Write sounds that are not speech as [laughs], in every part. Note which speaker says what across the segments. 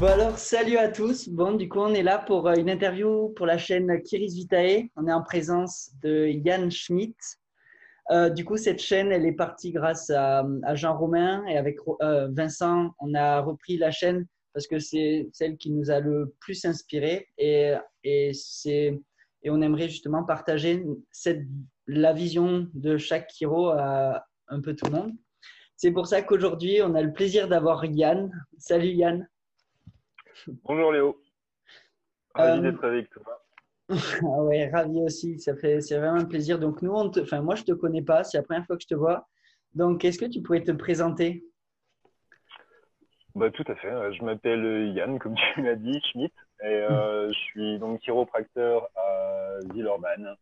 Speaker 1: Bon alors, salut à tous. Bon, du coup, on est là pour euh, une interview pour la chaîne Kiris Vitae. On est en présence de Yann Schmidt. Euh, du coup, cette chaîne, elle est partie grâce à, Jean Romain et avec euh, Vincent, on a repris la chaîne parce que c'est celle qui nous a le plus inspiré et, et, et on aimerait justement partager la vision de chaque Kiro à un peu tout le monde. C'est pour ça qu'aujourd'hui, on a le plaisir d'avoir Yann. Salut Yann.
Speaker 2: Bonjour Léo. Ravi euh, d'être avec toi. [laughs]
Speaker 1: ah ouais, ravi aussi. Ça fait, c'est vraiment un plaisir. Donc nous, on enfin moi, je te connais pas. C'est la première fois que je te vois. Donc, est-ce que tu pourrais te présenter?
Speaker 2: Bah, tout à fait. Je m'appelle Yann, comme tu l'as dit, Schmidt, et euh, je suis donc chiropracteur à Villeurbanne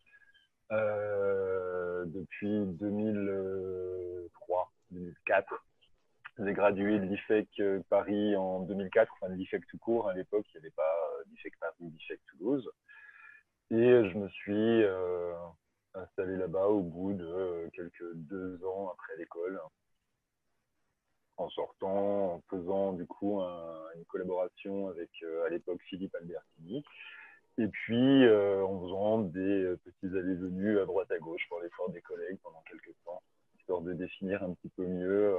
Speaker 2: euh, depuis 2003, 2004. J'ai gradué de l'IFEC euh, Paris en 2004, enfin de l'IFEC tout court. À l'époque, il n'y avait pas euh, l'IFEC Paris, l'IFEC Toulouse. Et je me suis euh, installé là-bas au bout de quelques deux ans après l'école, en sortant, en faisant du coup une collaboration avec à l'époque Philippe Albertini. Et puis en faisant des petits allées-venues à droite à gauche pour l'effort des collègues pendant quelques temps, histoire de définir un petit peu mieux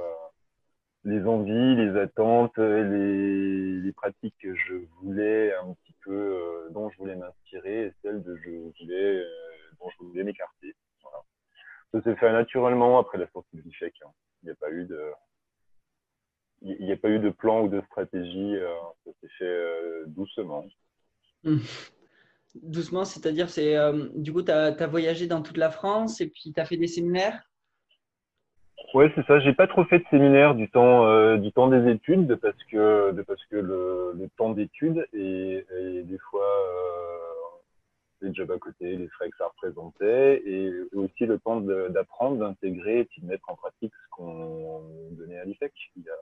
Speaker 2: les envies, les attentes, les, les, pratiques que je voulais un petit peu, euh, dont je voulais m'inspirer et celles de je voulais, euh, dont je voulais m'écarter. Voilà. Ça s'est fait naturellement après la sortie de l'IFEC. Hein. Il n'y a pas eu de, il n'y a pas eu de plan ou de stratégie. Euh, ça s'est fait doucement.
Speaker 1: Mmh. Doucement, c'est-à-dire, c'est du coup, tu as, voyagé dans toute la France et puis tu as fait des séminaires?
Speaker 2: Ouais, c'est ça. J'ai pas trop fait de séminaire du temps euh, du temps des études parce que de, parce que le, le temps d'études et, des fois euh, les jobs à côté, les frais que ça représentait et aussi le temps d'apprendre, d'intégrer et de mettre en pratique ce qu'on donnait à l'IFEC. Il y a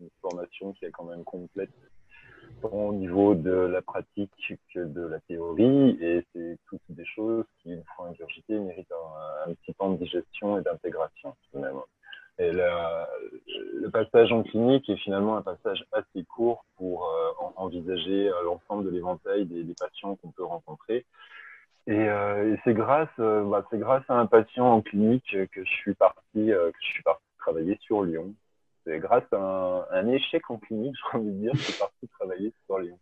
Speaker 2: une formation qui est quand même complète au niveau de la pratique que de la théorie et c'est toutes des choses qui, une fois ingurgitées, méritent un, petit temps de digestion et d'intégration même. Et le passage en clinique est finalement un passage assez court pour euh, envisager euh, l'ensemble de l'éventail des, patients qu'on peut rencontrer. Et, euh, c'est grâce, bah, c'est grâce à un patient en clinique que je suis parti, que je suis parti travailler sur Lyon c'est grâce à un, échec en clinique, [laughs] j'ai envie de dire, que je suis parti travailler sur Lyon.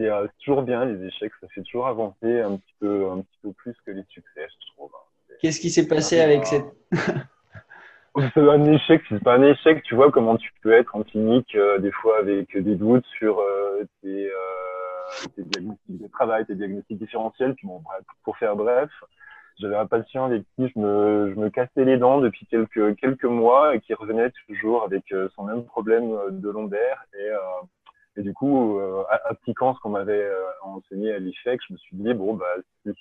Speaker 2: Euh, c'est toujours bien les échecs, ça fait toujours avancer un petit peu, un petit peu plus que les succès, je trouve.
Speaker 1: Qu'est-ce qui s'est passé avec cette
Speaker 2: c'est [laughs] un échec, c'est pas un échec, tu vois comment tu peux être en clinique euh, des fois avec des doutes sur euh, tes, tes, diagnostics de travail, tes diagnostics différentiels. Puis bon, bref, pour faire bref, j'avais un patient avec qui je me, je me cassais les dents depuis quelques, quelques mois et qui revenait toujours avec euh, son même problème euh, de lombaire. Et, euh, et du coup, appliquant ce qu'on m'avait enseigné à l'IFEC, je me suis dit, bon, bah,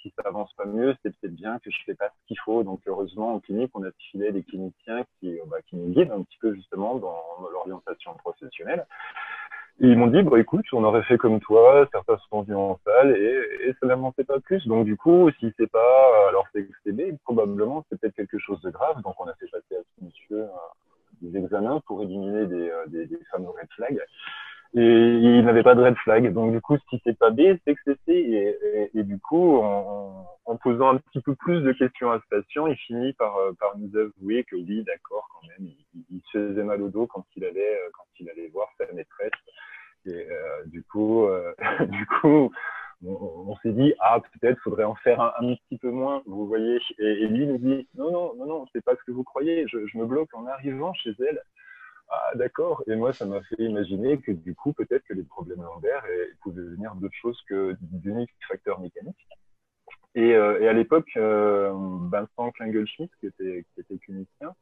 Speaker 2: si ça avance pas mieux, c'est peut-être bien que je fais pas ce qu'il faut. Donc, heureusement, en clinique, on a filé des cliniciens qui, bah, qui nous guident un petit peu justement dans l'orientation professionnelle. Ils m'ont dit, bon, écoute, on aurait fait comme toi, certains sont venus en salle et, et ça n'avançait pas plus. Donc, du coup, si c'est pas, alors c'est XTB, probablement c'est peut-être quelque chose de grave. Donc, on a fait passer à ce monsieur euh, des examens pour éliminer des, euh, des, des fameux red flags. Et il n'avait pas de red flag. Donc, du coup, si c'est pas B, c'est que c'est C. Et, du coup, en, posant un petit peu plus de questions à ce patient, il finit par, euh, par nous avouer que oui, d'accord, quand même, il, se faisait mal au dos quand il allait, quand il allait voir sa maîtresse et euh, du coup, euh, [laughs] du coup, on, s'est dit ah peut-être faudrait en faire un, petit peu moins, vous voyez. Et, lui nous dit non non non non, c'est pas ce que vous croyez. Je me bloque en arrivant chez elle. Ah d'accord. Et moi, ça m'a fait imaginer que du coup, peut-être que les problèmes lombaires pouvaient venir d'autre chose que d'uniques facteurs mécaniques. Et, euh, et à l'époque, euh, Vincent Klingelschmidt, qui était, qui était clinicien,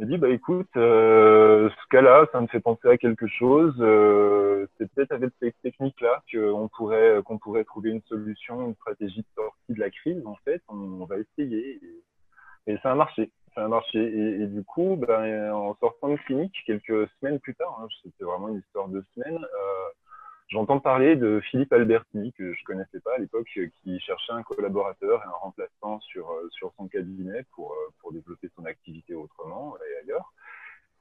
Speaker 2: m'a dit bah écoute, euh, ce cas-là, ça me fait penser à quelque chose. Euh, c'est peut-être avec cette technique-là qu'on pourrait qu'on pourrait trouver une solution, une stratégie de sortie de la crise. En fait, on, va essayer et, ça a marché. Ça a marché et, et du coup, ben, en sortant de clinique, quelques semaines plus tard, hein, c'était vraiment une histoire de semaines. Euh, J'entends parler de Philippe Alberti, que je connaissais pas à l'époque, qui cherchait un collaborateur et un remplaçant sur, euh, sur son cabinet pour, euh, pour développer son activité autrement.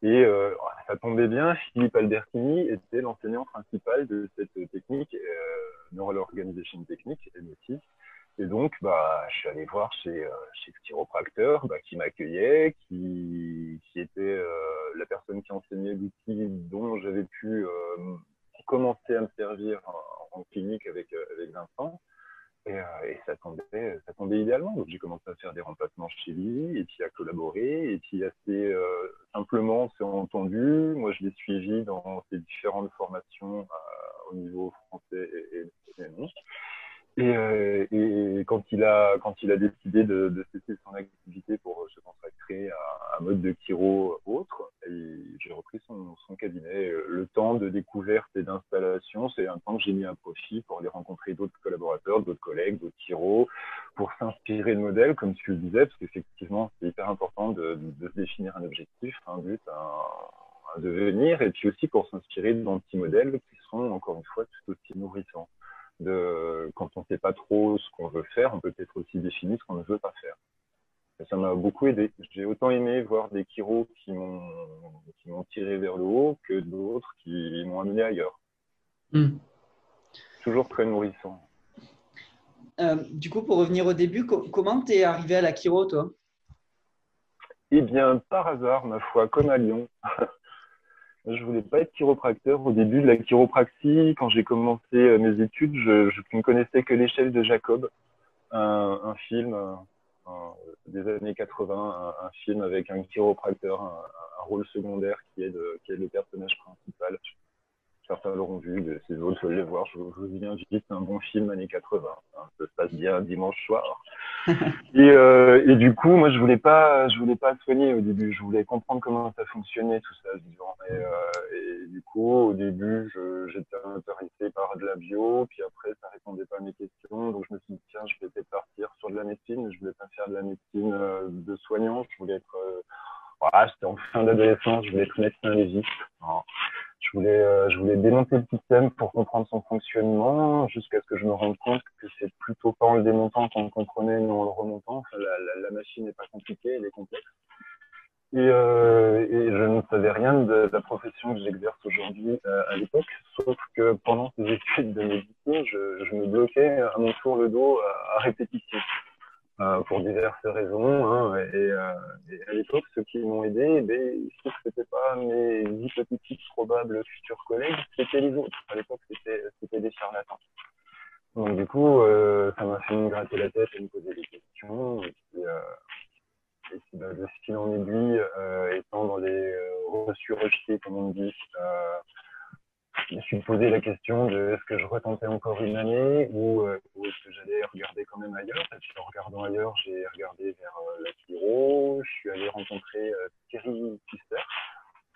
Speaker 2: Et euh, ça tombait bien, Philippe Albertini était l'enseignant principal de cette technique, euh, Neural Organization Technique, MOT. Et donc, bah, je suis allé voir chez, euh, chez ce chiropracteur bah, qui m'accueillait, qui, qui était euh, la personne qui enseignait l'outil dont j'avais pu euh, commencer à me servir en, en clinique avec, avec Vincent. Et, et, ça, tombait, ça tombait idéalement. Donc, j'ai commencé à faire des remplacements chez lui, et puis à collaborer, et puis assez simplement, on s'est entendu. Moi, je l'ai suivi dans ses différentes formations au niveau français et, et. Et, euh, et, quand il a quand il a décidé de, de cesser son activité pour se consacrer à un mode de chiro autre, j'ai repris son, son, cabinet. Le temps de découverte et d'installation, c'est un temps que j'ai mis à profit pour aller rencontrer d'autres collaborateurs, d'autres collègues, d'autres chiro, pour s'inspirer de modèles, comme tu le disais, parce qu'effectivement, c'est hyper important de, de, se définir un objectif, un but, un, devenir, et puis aussi pour s'inspirer d'anti modèles qui seront encore une fois tout aussi nourrissants de quand on ne sait pas trop ce qu'on veut faire, on peut peut-être aussi définir ce qu'on ne veut pas faire. Et ça m'a beaucoup aidé. J'ai autant aimé voir des chiros qui m'ont qui m'ont tiré vers le haut que d'autres qui m'ont amené ailleurs. Mm. Toujours très nourrissant.
Speaker 1: Euh, du coup, pour revenir au début, co comment t'es arrivé à la chiro, toi?
Speaker 2: Eh bien, par hasard, ma foi, comme à Lyon. [laughs] Je voulais pas être chiropracteur au début de la chiropraxie. Quand j'ai commencé euh, mes études, je, ne connaissais que l'échelle de Jacob, un, film des années 80, un, un, film avec un chiropracteur, un, rôle secondaire qui est, de, qui est le personnage principal. Certains l'auront vu, ces autres veulent le voir. Je, je vous invite, c'est un bon film années 80. Hein, ça se passe bien dimanche soir. [laughs] et, euh, et, du coup, moi, je voulais pas, je voulais pas soigner au début. Je voulais comprendre comment ça fonctionnait tout ça. Et, euh, et du coup, au début, j'étais intéressé par de la bio, puis après, ça répondait pas à mes questions. Donc, je me suis dit tiens, je vais peut-être partir sur de la médecine. Je voulais pas faire de la médecine euh, de soignant. Je voulais être, voilà, j'étais en fin d'adolescence. Je voulais être médecin légiste. Je voulais, euh, je voulais démonter le système pour comprendre son fonctionnement, jusqu'à ce que je me rende compte que c'est plutôt pas en le démontant qu'on le comprenait, mais en le remontant. Enfin, la, la, la machine n'est pas compliquée, elle est complexe. Et, euh, et, je ne savais rien de la profession que j'exerce aujourd'hui euh, à l'époque, sauf que pendant ces études de médecine, je, je me bloquais à mon tour le dos à, à répétition. Euh, pour diverses raisons. Hein, et, euh, et, à l'époque, ceux qui m'ont aidé, ben, il se trouve que c'était pas mes hypothétiques probables futurs collègues, c'était les autres. À l'époque, c'était, des charlatans. Donc du coup, euh, ça m'a fait me gratter la tête et me poser des questions. Et puis, et puis bah, de fil en aiguille, étant dans les reçus rejetés, comme on dit, je me suis posé la question de est-ce que je retentais encore une année ou, euh, est-ce que j'allais regarder quand même ailleurs. En regardant ailleurs, j'ai regardé vers euh, la Chiro, je suis allé rencontrer euh, Thierry Pister.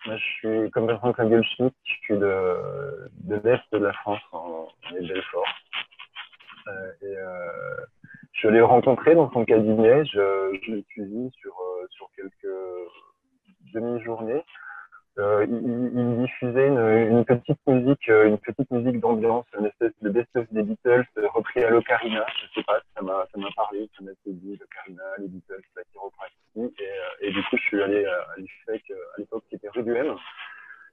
Speaker 2: Moi, je suis, comme Vincent Kagelschmidt, je suis de, de l'Est de la France, en, Belfort. Je le rencontrer dans son cabinet, je, je l'ai suivi sur, sur quelques demi-journées. Euh, il, diffusait une, petite musique, euh, une petite musique d'ambiance, une espèce de best-of des Beatles euh, repris à l'ocarina. Je sais pas, ça m'a, ça m'a parlé, ça m'a dit l'ocarina, les Beatles, la chiropraxie. Et, et, du coup, je suis allé à l'IFEC à l'époque qui était rue du M.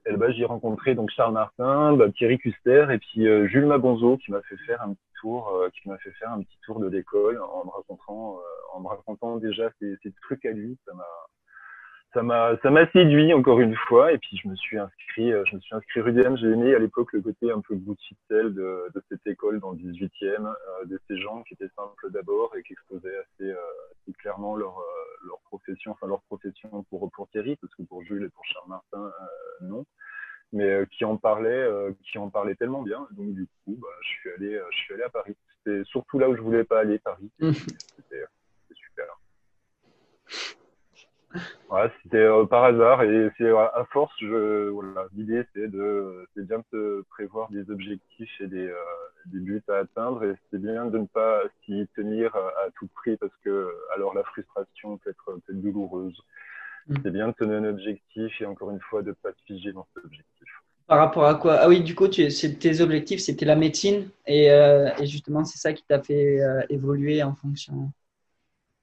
Speaker 2: Et là-bas, j'ai rencontré donc Charles Martin, bah, Thierry Custer et puis Jules Mabonzo qui m'a fait faire un petit tour, qui m'a fait faire un petit tour de l'école en me racontant, déjà ses, ses trucs à lui. Ça m'a ça m'a ça m'a séduit encore une fois et puis je me suis inscrit euh, je me suis inscrit RUDM j'ai aimé à l'époque le côté un peu boutique-tel de, de cette école dans le 18e euh, de ces gens qui étaient simples d'abord et qui exposaient assez, euh, assez clairement leur euh, leur profession enfin leur profession pour pour Thierry parce que pour Jules et pour Charles Martin euh, non. Mais qui en parlait qui en parlait tellement bien. Donc du coup bah, je suis allé je suis allé à Paris. C'était surtout là où je voulais pas aller Paris. [laughs] C'était super Ouais, c'était euh, par hasard et c'est à force, je, voilà, l'idée c'est de, c'est bien de prévoir des objectifs et des, euh, des buts à atteindre et c'est bien de ne pas s'y tenir à, tout prix parce que alors la frustration peut être, peut être douloureuse. Mm. C'est bien de tenir un objectif et encore une fois de ne pas se figer dans cet objectif.
Speaker 1: Par rapport à quoi? Ah oui, du coup, tu, tes objectifs c'était la médecine et, euh, et justement c'est ça qui t'a fait évoluer en fonction.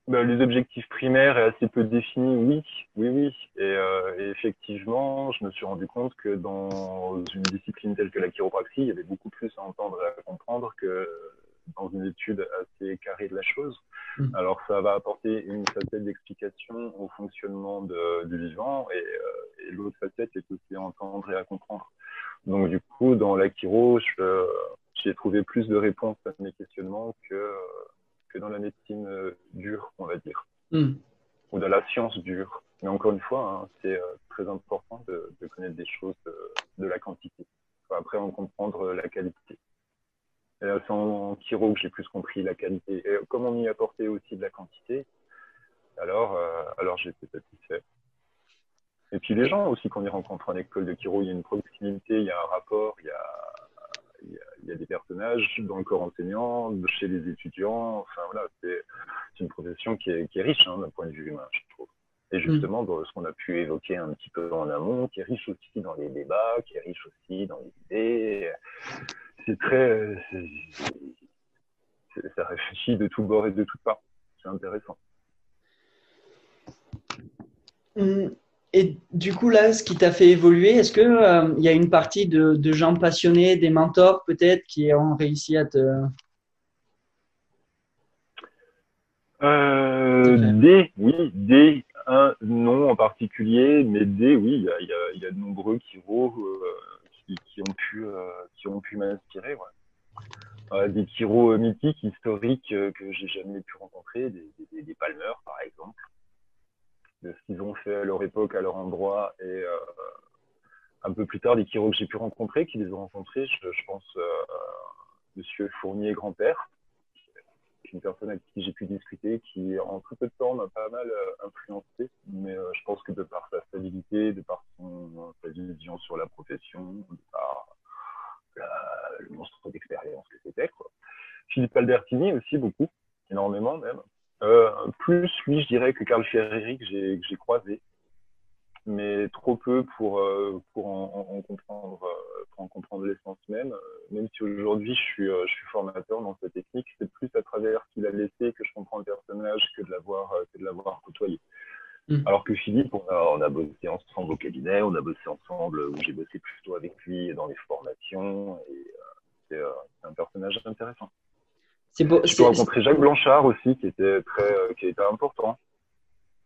Speaker 2: Bah, les objectifs primaires est assez peu définis, oui, oui, oui. Euh, et, effectivement, je me suis rendu compte que dans une discipline telle que la chiropraxie, il y avait beaucoup plus à entendre et à comprendre que dans une étude assez carrée de la chose. Mm. Alors ça va apporter une facette d'explication au fonctionnement de, du vivant et, euh, et l'autre facette est aussi à entendre et à comprendre. Donc du coup, dans la chiro, j'ai trouvé plus de réponses à mes questionnements que que dans la médecine euh, dure, va dire, hmm. ou dans la science dure. Mais encore une fois, hein, c'est euh, très important de, connaître des choses de, la quantité. après, en comprendre la qualité. C'est en chiro que j'ai plus compris la qualité. Et comme on y apportait aussi de la quantité, alors, euh, alors j'étais satisfait. Et puis les gens aussi qu'on y rencontre en école de chiro, il y a une proximité, il y a un rapport, il y a, il y, a, des personnages dans le corps enseignant, chez les étudiants. Enfin voilà, c'est une profession qui est, qui est riche hein, d'un point de vue humain, je trouve. Et mm. justement, dans ce qu'on a pu évoquer un petit peu en amont, qui est riche aussi dans les débats, qui est riche aussi dans les idées. C'est très. ça réfléchit de tous bords et de toutes parts. C'est intéressant.
Speaker 1: Mm. Et du coup, là, ce qui t'a fait évoluer, est-ce qu'il euh, il y a une partie de, de, gens passionnés, des mentors peut-être, qui ont réussi à te...
Speaker 2: Euh, des, oui, des, un non en particulier, mais des, oui, il y a, y, a, y a, de nombreux chiro euh, qui, qui, ont pu, euh, qui ont pu m'inspirer. Ouais. des chiro mythiques, historiques que j'ai jamais pu rencontrer, des, des, des Palmer par exemple de ce qu'ils ont fait à leur époque, à leur endroit. Et euh, un peu plus tard, des chiro que j'ai pu rencontrer, qui les ont rencontrés, je, pense euh, Monsieur Fournier grand-père, une personne avec qui j'ai pu discuter, qui en très peu de temps m'a pas mal euh, influencé. Mais je pense que de par sa stabilité, de par son, sa vision sur la profession, de par le monstre d'expérience que c'était. Philippe Albertini aussi, beaucoup, énormément même. Euh, plus, lui, je dirais que Carl Ferreri, que j'ai croisé, mais trop peu pour, euh, pour en, en, comprendre, euh, pour en comprendre l'essence même. Même si aujourd'hui je suis, je suis formateur dans cette technique, c'est plus à travers ce qu'il a laissé que je comprends le personnage que de l'avoir que de l'avoir côtoyé. Mm. Alors que Philippe, on a, on a bossé ensemble au cabinet, on a bossé ensemble, où j'ai bossé plutôt avec lui dans les formations, et c'est un personnage intéressant. C'est beau. J'ai rencontré Jacques Blanchard aussi, qui était très, euh, qui était important,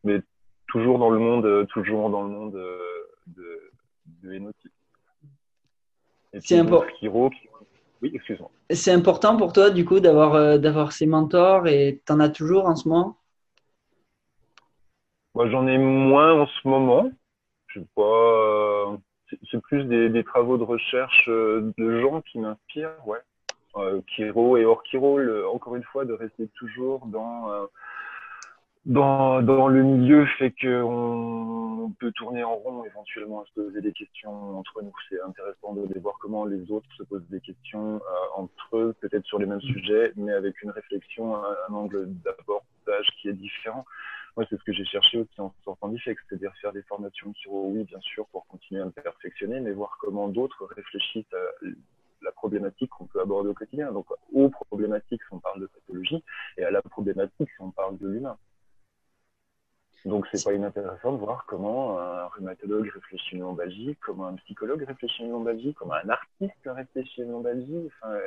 Speaker 2: mais toujours dans le monde, euh, toujours dans le monde euh, de, de
Speaker 1: C'est important.
Speaker 2: Oui, excuse-moi.
Speaker 1: C'est important pour toi, du coup, d'avoir d'avoir ces mentors et tu en as toujours en ce moment?
Speaker 2: Moi, j'en ai moins en ce moment. Je sais pas. C'est plus des, des, travaux de recherche de gens qui m'inspirent, ouais. Kiro et hors Kiro, encore une fois, de rester toujours dans, euh, dans, dans le milieu fait qu'on peut tourner en rond, éventuellement se poser des questions entre nous. C'est intéressant de, voir comment les autres se posent des questions euh, entre eux, peut-être sur les mêmes sujets, mais avec une réflexion, un, un angle d'abordage qui est différent. Moi, c'est ce que j'ai cherché aussi en sortant d'IFEX, c'est-à-dire faire des formations Kiro, oui, bien sûr, pour continuer à me perfectionner, mais voir comment d'autres réfléchissent à la problématique qu'on peut aborder au quotidien. Donc, aux problématiques si on parle de pathologie et à la problématique si on parle de l'humain. Donc, c'est pas inintéressant de voir comment un rhumatologue réfléchit une lombalgie, comment un psychologue réfléchit une lombalgie, comment un artiste réfléchit une lombalgie. Enfin,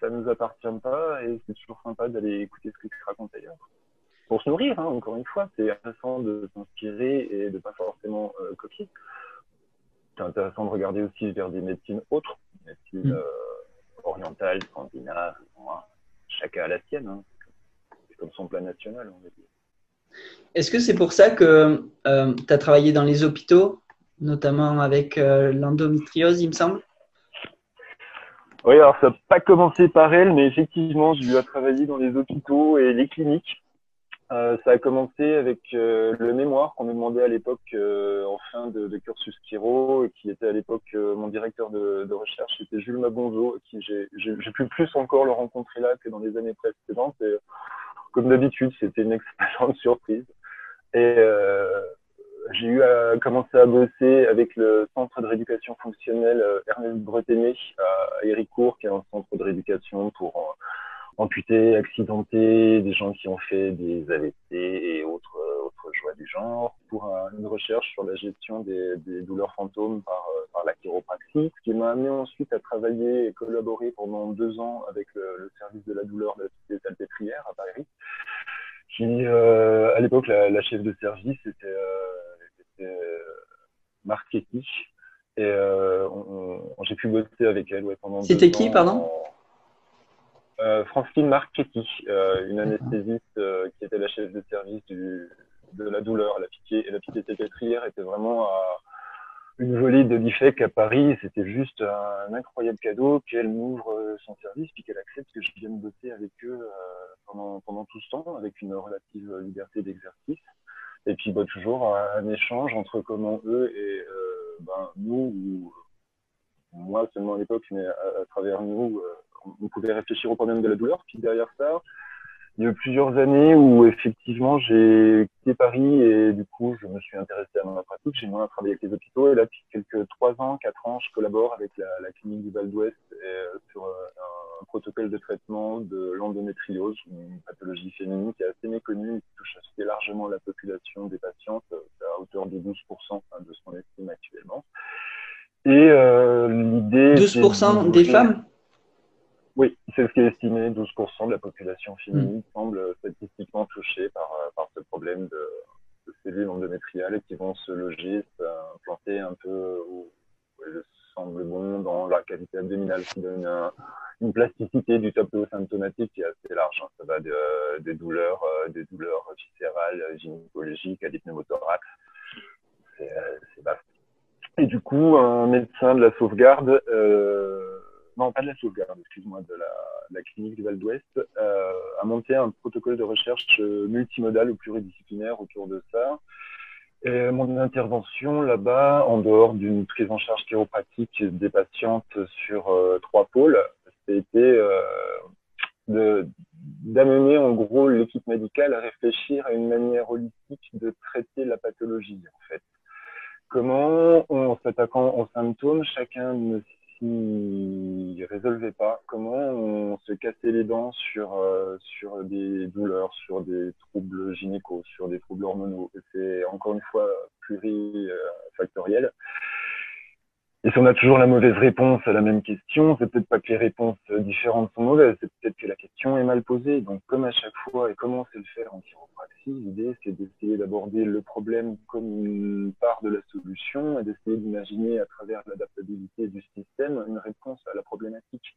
Speaker 2: ça nous appartient pas et c'est toujours sympa d'aller écouter ce que tu racontes ailleurs. Pour se nourrir, hein, encore une fois, c'est intéressant de s'inspirer et de pas forcément euh, copier. C'est intéressant de regarder aussi vers des médecines autres médecine mm. euh, orientale, scandinave, chacun a la sienne. Hein. C'est comme son plan national, on va dire.
Speaker 1: Est-ce que c'est pour ça que euh, tu as travaillé dans les hôpitaux, notamment avec euh, l'endométriose, il me semble?
Speaker 2: Oui, alors ça n'a pas commencé par elle, mais effectivement, j'ai eu à travailler dans les hôpitaux et les cliniques. Euh, ça a commencé avec euh, le mémoire qu'on me demandait à l'époque euh, en fin de, de, cursus Kiro, qui était à l'époque mon directeur de, de recherche, c'était Jules Mabonzo, qui j'ai pu plus encore le rencontrer là que dans les années précédentes. Et comme d'habitude, c'était une excellente [laughs] surprise. Et j'ai eu à commencer à bosser avec le centre de rééducation fonctionnelle Ernest Breténé à Héricourt, qui est un centre de rééducation pour amputés, accidentés, des gens qui ont fait des AVC et autres, autres joies du genre, pour une recherche sur la gestion des, des douleurs fantômes par, par, la chiropraxie, ce qui m'a amené ensuite à travailler et collaborer pendant deux ans avec le, le service de la douleur de la Société Salpêtrière à Paris, qui, euh, à l'époque, la, la, chef de service était, euh, était Marc et euh, j'ai pu bosser avec elle ouais, pendant
Speaker 1: C'était qui, pardon?
Speaker 2: euh, Francine Marchetti, euh, une anesthésiste euh, qui était la chef de service du, de la douleur, la pitié. Et la pitié salpêtrière était vraiment à une volée de l'IFEC à Paris. C'était juste un, incroyable cadeau qu'elle m'ouvre euh, son service puis qu'elle accepte que je vienne bosser avec eux euh, pendant, pendant tout ce temps, avec une relative liberté d'exercice. Et puis bah, toujours un, échange entre comment eux et euh, ben, nous, ou moi seulement à l'époque, mais à, à, travers nous, on pouvait réfléchir au problème de la douleur. Puis derrière ça, il y a eu plusieurs années où effectivement j'ai quitté Paris et du coup je me suis intéressé à ma pratique. J'ai moins travaillé avec les hôpitaux et là depuis quelques trois ans, quatre ans, je collabore avec la, la clinique du Val d'Ouest euh, sur un, un, protocole de traitement de l'endométriose, une pathologie féminine qui est assez méconnue et qui touche assez largement la population des patientes à hauteur de 12% de ce qu'on estime actuellement. Et euh, l'idée
Speaker 1: 12% des femmes?
Speaker 2: Oui, c'est ce qui est estimé. 12% de la population féminine mmh. semble statistiquement touchée par, euh, par ce problème de, de cellules endométriales qui vont se loger, s'implanter un peu où il semble bon dans la cavité abdominale, qui donne un, une plasticité du tableau symptomatique qui est assez large. Hein. Ça va de, des douleurs, euh, des douleurs viscérales, gynécologiques à des pneumothorax. C'est vaste. Et du coup, un médecin de la sauvegarde euh, non pas de la sauvegarde, excuse-moi, de la, de clinique du Val d'Ouest, euh, a monté un protocole de recherche euh, multimodal ou pluridisciplinaire autour de ça. Et mon intervention là-bas, en dehors d'une prise en charge chiropratique des patientes sur euh, trois pôles, c'était euh, d'amener en gros l'équipe médicale à réfléchir à une manière holistique de traiter la pathologie en fait. Comment, en s'attaquant aux symptômes, chacun ne qui résolvait pas, comment on se cassait les dents sur, euh, sur des douleurs, sur des troubles gynécaux, sur des troubles hormonaux. C'est encore une fois plurifactoriel. Et si on a toujours la mauvaise réponse à la même question, c'est peut-être pas que les réponses différentes sont mauvaises, c'est peut-être que la question est mal posée. Donc, comme à chaque fois, et comment c'est le faire en chiropraxie, l'idée, c'est d'essayer d'aborder le problème comme une part de la solution et d'essayer d'imaginer à travers l'adaptabilité du système une réponse à la problématique.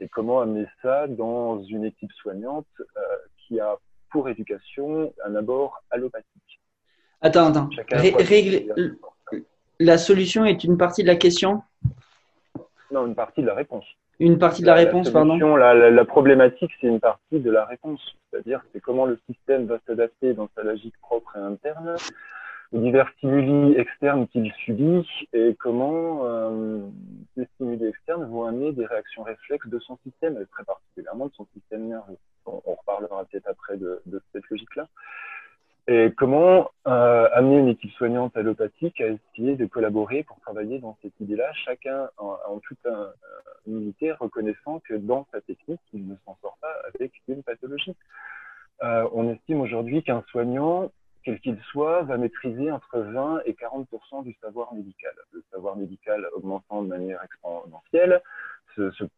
Speaker 2: Et comment amener ça dans une équipe soignante euh, qui a pour éducation un abord allopathique.
Speaker 1: Attends, attends. Ré la solution est une partie de la question?
Speaker 2: Non, une partie de la réponse.
Speaker 1: Une partie de la, la réponse,
Speaker 2: la
Speaker 1: pardon.
Speaker 2: La, la, la problématique, c'est une partie de la réponse. C'est-à-dire, c'est comment le système va s'adapter dans sa logique propre et interne aux divers stimuli externes qu'il subit et comment euh, ces stimuli externes vont amener des réactions réflexes de son système, et très particulièrement de son système nerveux. On, on reparlera peut-être après de, de cette logique-là. Et comment euh, amener une équipe soignante allopathique à essayer de collaborer pour travailler dans cette idée-là, chacun en, toute un, une unité, reconnaissant que dans sa technique, il ne s'en sort pas avec une pathologie. Euh, on estime aujourd'hui qu'un soignant, quel qu'il soit, va maîtriser entre 20 et 40% du savoir médical. Le savoir médical augmentant de manière exponentielle,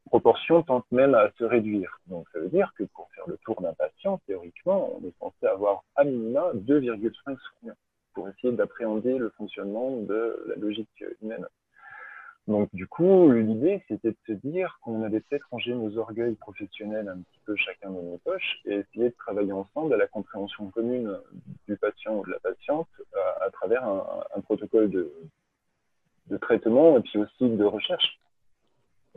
Speaker 2: proportion tente même à se réduire. Donc, ça veut dire que pour faire le tour d'un patient, théoriquement, on est censé avoir à minima 2,5 soignants pour essayer d'appréhender le fonctionnement de la logique humaine. Donc, du coup, l'idée, c'était de se dire qu'on avait peut-être rangé nos orgueils professionnels un petit peu chacun dans nos poches et essayer de travailler ensemble à la compréhension commune du patient ou de la patiente à, à travers un, protocole de traitement et puis aussi de recherche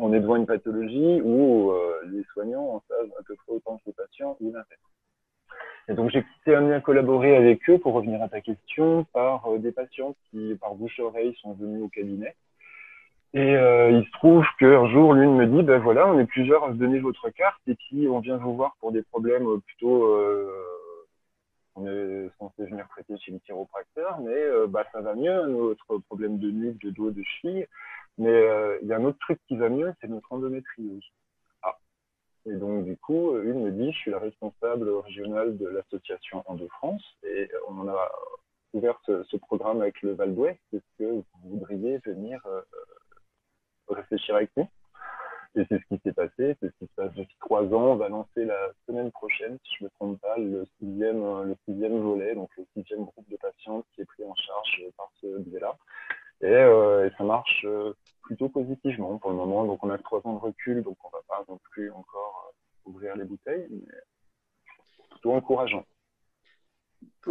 Speaker 2: on est devant une pathologie où euh, les soignants en savent à peu près autant que les patients ou l'inverse. Et donc j'ai été amené à collaborer avec eux pour revenir à ta question par euh, des patients qui, par bouche-oreille, sont venus au cabinet. Et euh, il se trouve qu'un jour, l'une me dit, ben voilà, on est plusieurs à se donner votre carte et puis on vient vous voir pour des problèmes plutôt... On est censé venir traiter chez le chiropracteur, mais euh, bah, ça va mieux, notre problème de nuque, de dos, de cheville. Mais euh, il y a un autre truc qui va mieux, c'est notre endométriose. Ah. Et donc, du coup, une me dit, je suis la responsable régionale de l'association Endo France et on a ouvert ce, programme avec le Val d'Ouest. Est-ce que vous voudriez venir euh, réfléchir avec nous? Et c'est ce qui s'est passé. C'est ce qui se passe depuis trois ans. On va lancer la semaine prochaine, si je ne me trompe pas, le sixième, le sixième volet, donc le sixième groupe de patients qui est pris en charge par ce biais-là. Et, euh, et, ça marche euh, plutôt positivement pour le moment. Donc on a trois ans de recul, donc on va pas non plus encore euh, ouvrir les bouteilles, mais plutôt encourageant.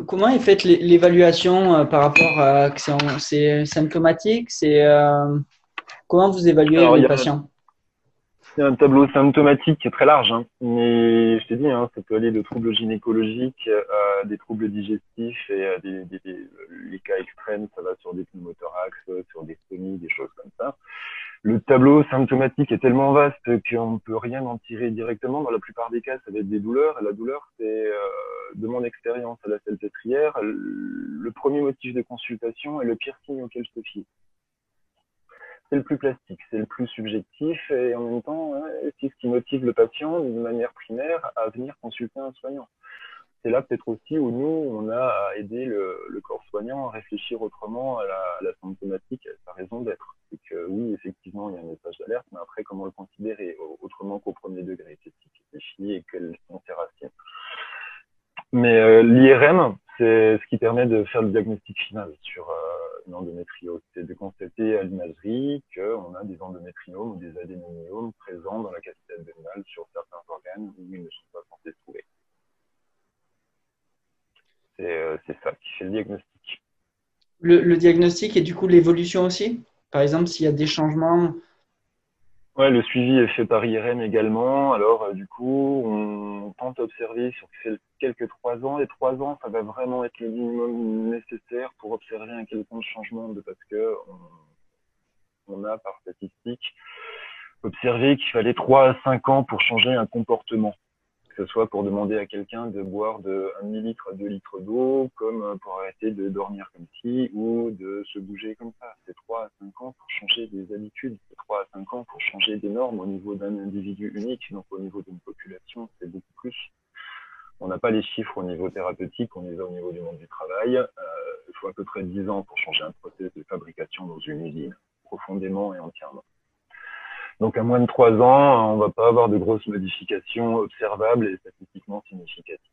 Speaker 1: Comment est faite l'évaluation par rapport à c'est symptomatique C'est comment vous évaluez les patients
Speaker 2: c'est un tableau symptomatique qui est très large, hein. mais je t'ai dit, hein, ça peut aller de troubles gynécologiques à des troubles digestifs et à des, des, les cas extrêmes, ça va sur des pneumothorax, sur des stomies, des choses comme ça. Le tableau symptomatique est tellement vaste qu'on ne peut rien en tirer directement. Dans la plupart des cas, ça va être des douleurs. Et la douleur, c'est, euh, de mon expérience à la pétrière, le premier motif de consultation est le pire signe auquel je te fie c'est le plus plastique, c'est le plus subjectif et en même temps, c'est ce qui motive le patient d'une manière primaire à venir consulter un soignant. C'est là peut-être aussi où nous, on a à aider le, corps soignant à réfléchir autrement à la, symptomatique, à sa raison d'être. C'est que oui, effectivement, il y a un message d'alerte, mais après, comment le considérer autrement qu'au premier degré Qu'est-ce qui réfléchit et quelles sont ses racines Mais euh, l'IRM, c'est ce qui permet de faire le diagnostic final sur euh, une endométriose. C'est de constater à l'imagerie qu'on a des endométriomes ou des adénomyomes présents dans la cavité abdominale sur certains organes où ils ne sont pas censés se trouver. Euh, c'est ça qui fait le diagnostic.
Speaker 1: Le, diagnostic et du coup l'évolution aussi? Par exemple, s'il y a des changements
Speaker 2: Ouais, le suivi est fait par IRM également. Alors, euh, du coup, on tente d'observer sur quelques trois ans. Et trois ans, ça va vraiment être le minimum nécessaire pour observer un quelconque changement de parce que on, a, par statistique, observé qu'il fallait trois à cinq ans pour changer un comportement que ce soit pour demander à quelqu'un de boire de 1 millilitre à 2 litres d'eau, comme pour arrêter de dormir comme ci, ou de se bouger comme ça. C'est 3 à 5 ans pour changer des habitudes, c'est 3 à 5 ans pour changer des normes au niveau d'un individu unique, donc au niveau d'une population, c'est beaucoup plus. On n'a pas les chiffres au niveau thérapeutique, on les a au niveau du monde du travail. Euh, il faut à peu près 10 ans pour changer un process de fabrication dans une usine, profondément et entièrement. Donc à moins de trois ans, on ne va pas avoir de grosses modifications observables et statistiquement significatives.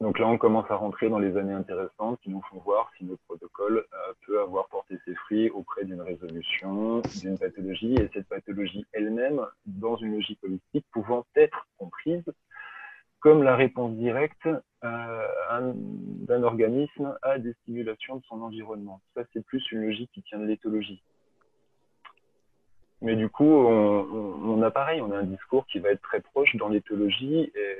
Speaker 2: Donc là, on commence à rentrer dans les années intéressantes qui nous font voir si notre protocole euh, peut avoir porté ses fruits auprès d'une résolution d'une pathologie et cette pathologie elle-même, dans une logique holistique, pouvant être comprise comme la réponse directe euh, d'un organisme à des stimulations de son environnement. Ça, c'est plus une logique qui tient de l'éthologie. Mais du coup, on, a pareil, on a un discours qui va être très proche dans l'éthologie et,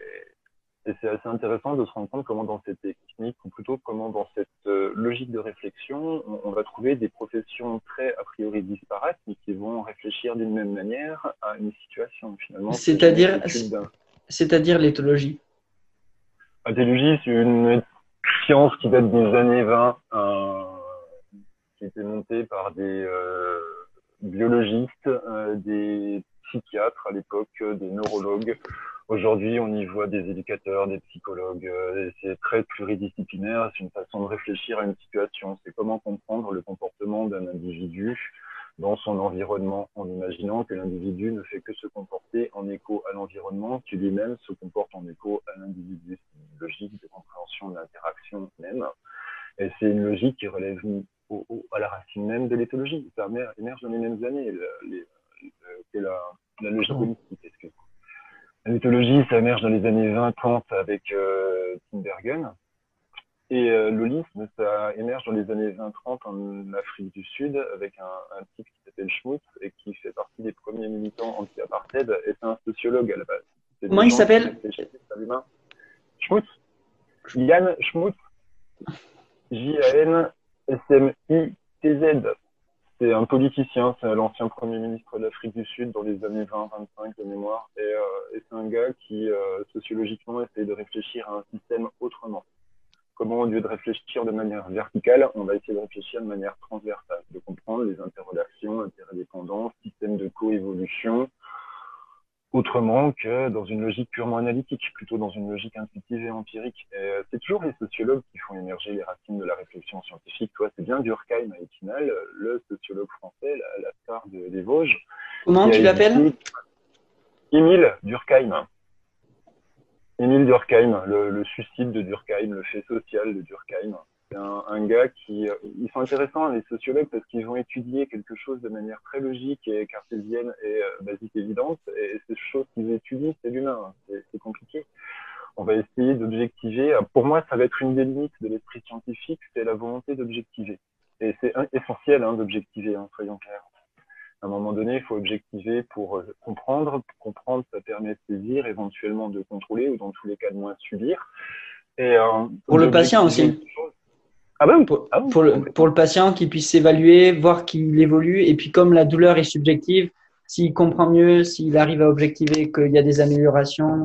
Speaker 2: c'est assez intéressant de se rendre compte comment dans cette technique, ou plutôt comment dans cette euh, logique de réflexion, on, va trouver des professions très a priori disparates, mais qui vont réfléchir d'une même manière à une situation finalement.
Speaker 1: C'est-à-dire, c'est-à-dire l'éthologie?
Speaker 2: L'éthologie, c'est une science qui date des années 20, euh, qui été montée par des euh, biologistes, euh, des psychiatres à l'époque, euh, des neurologues. Aujourd'hui, on y voit des éducateurs, des psychologues. Euh, c'est très pluridisciplinaire. C'est une façon de réfléchir à une situation. C'est comment comprendre le comportement d'un individu dans son environnement en imaginant que l'individu ne fait que se comporter en écho à l'environnement, qui lui-même se comporte en écho à l'individu. C'est une logique de compréhension de l'interaction même. Et c'est une logique qui relève à la racine même de l'éthologie. Ça émerge dans les mêmes années que la, la logique holistique. L'éthologie, ça émerge dans les années 20-30 avec euh, Tinbergen. Et euh, l'holisme, ça émerge dans les années 20-30 en Afrique du Sud avec un, un type qui s'appelle Schmutz et qui fait partie des premiers militants anti-apartheid. Et c'est un sociologue à la base.
Speaker 1: Comment il s'appelle
Speaker 2: Schmutz. Yann Schmutz. J-A-N S-M-I-T-Z. C'est un politicien, c'est l'ancien Premier ministre de l'Afrique du Sud dans les années 20-25 de mémoire. Et, euh, et c'est un gars qui, euh, sociologiquement, essaie de réfléchir à un système autrement. Comment, au lieu de réfléchir de manière verticale, on va essayer de réfléchir de manière transversale, de comprendre les interrelations, interdépendances, systèmes de coévolution, autrement que dans une logique purement analytique, plutôt dans une logique intuitive et empirique. Euh, c'est toujours les sociologues qui font émerger les racines de la réflexion scientifique. Toi, c'est bien Durkheim à Épinal, le sociologue français, la, star des Vosges.
Speaker 1: Comment tu l'appelles
Speaker 2: Émile Durkheim. Émile Durkheim, le, le, suicide de Durkheim, le fait social de Durkheim. C'est un, un, gars qui, ils sont intéressants les sociologues parce qu'ils vont étudier quelque chose de manière très logique et cartésienne et euh, basique évidente. Et ces choses qu'ils étudient, c'est l'humain. C'est compliqué. On va essayer d'objectiver. Pour moi, ça va être une des limites de l'esprit scientifique, c'est la volonté d'objectiver. Et c'est essentiel hein, d'objectiver, hein, soyons clairs. À un moment donné, il faut objectiver pour euh, comprendre. Pour comprendre, ça permet de saisir, éventuellement de contrôler ou dans tous les cas de moins subir.
Speaker 1: Et, euh, pour le patient aussi.
Speaker 2: Ah ben,
Speaker 1: pour, ah pour, le, pour, le, patient qui puisse s'évaluer, voir qu'il évolue. Et puis comme la douleur est subjective, s'il comprend mieux, s'il arrive à objectiver qu'il y a des améliorations.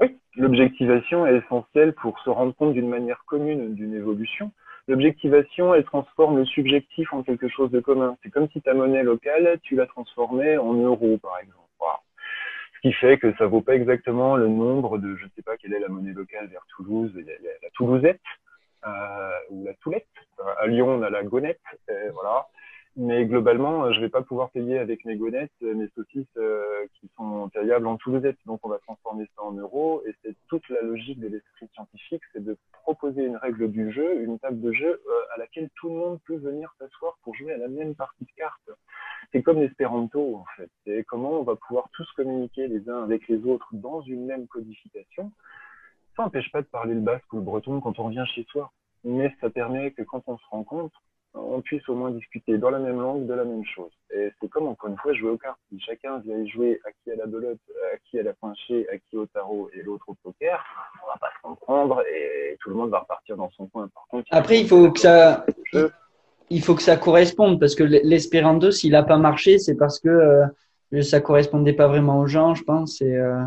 Speaker 2: Oui, l'objectivation est essentielle pour se rendre compte d'une manière commune d'une évolution. L'objectivation, elle transforme le subjectif en quelque chose de commun. C'est comme si ta monnaie locale, tu la transformais en euros, par exemple. Ce qui fait que ça vaut pas exactement le nombre de, je ne sais pas quelle est la monnaie locale vers Toulouse, il y a, il y a la Toulousette, ou la Toulette. À Lyon, on a la Gonette, voilà. Mais globalement, euh, je vais pas pouvoir payer avec mes gonettes euh, mes saucisses euh, qui sont payables en Toulousette. Donc, on va transformer ça en euros. Et c'est toute la logique de l'esprit scientifique, c'est de proposer une règle du jeu, une table de jeu à laquelle tout le monde peut venir s'asseoir pour jouer à la même partie de cartes. C'est comme l'espéranto, en fait. C'est comment on va pouvoir tous communiquer les uns avec les autres dans une même codification ça n'empêche pas de parler le basque ou le breton quand on revient chez soi, mais ça permet que quand on se rencontre, on puisse au moins discuter dans la même langue de la même chose. Et c'est comme encore une fois jouer aux cartes. Si chacun vient jouer à qui à la belote, à qui à la poinchée, à qui au tarot et l'autre au poker, on va pas se comprendre et tout le monde va repartir dans son coin. Par
Speaker 1: contre, après il faut que ça, il faut que ça corresponde parce que l'espéranto s'il n'a pas marché, c'est parce que euh, ça correspondait pas vraiment aux gens, je pense. Euh,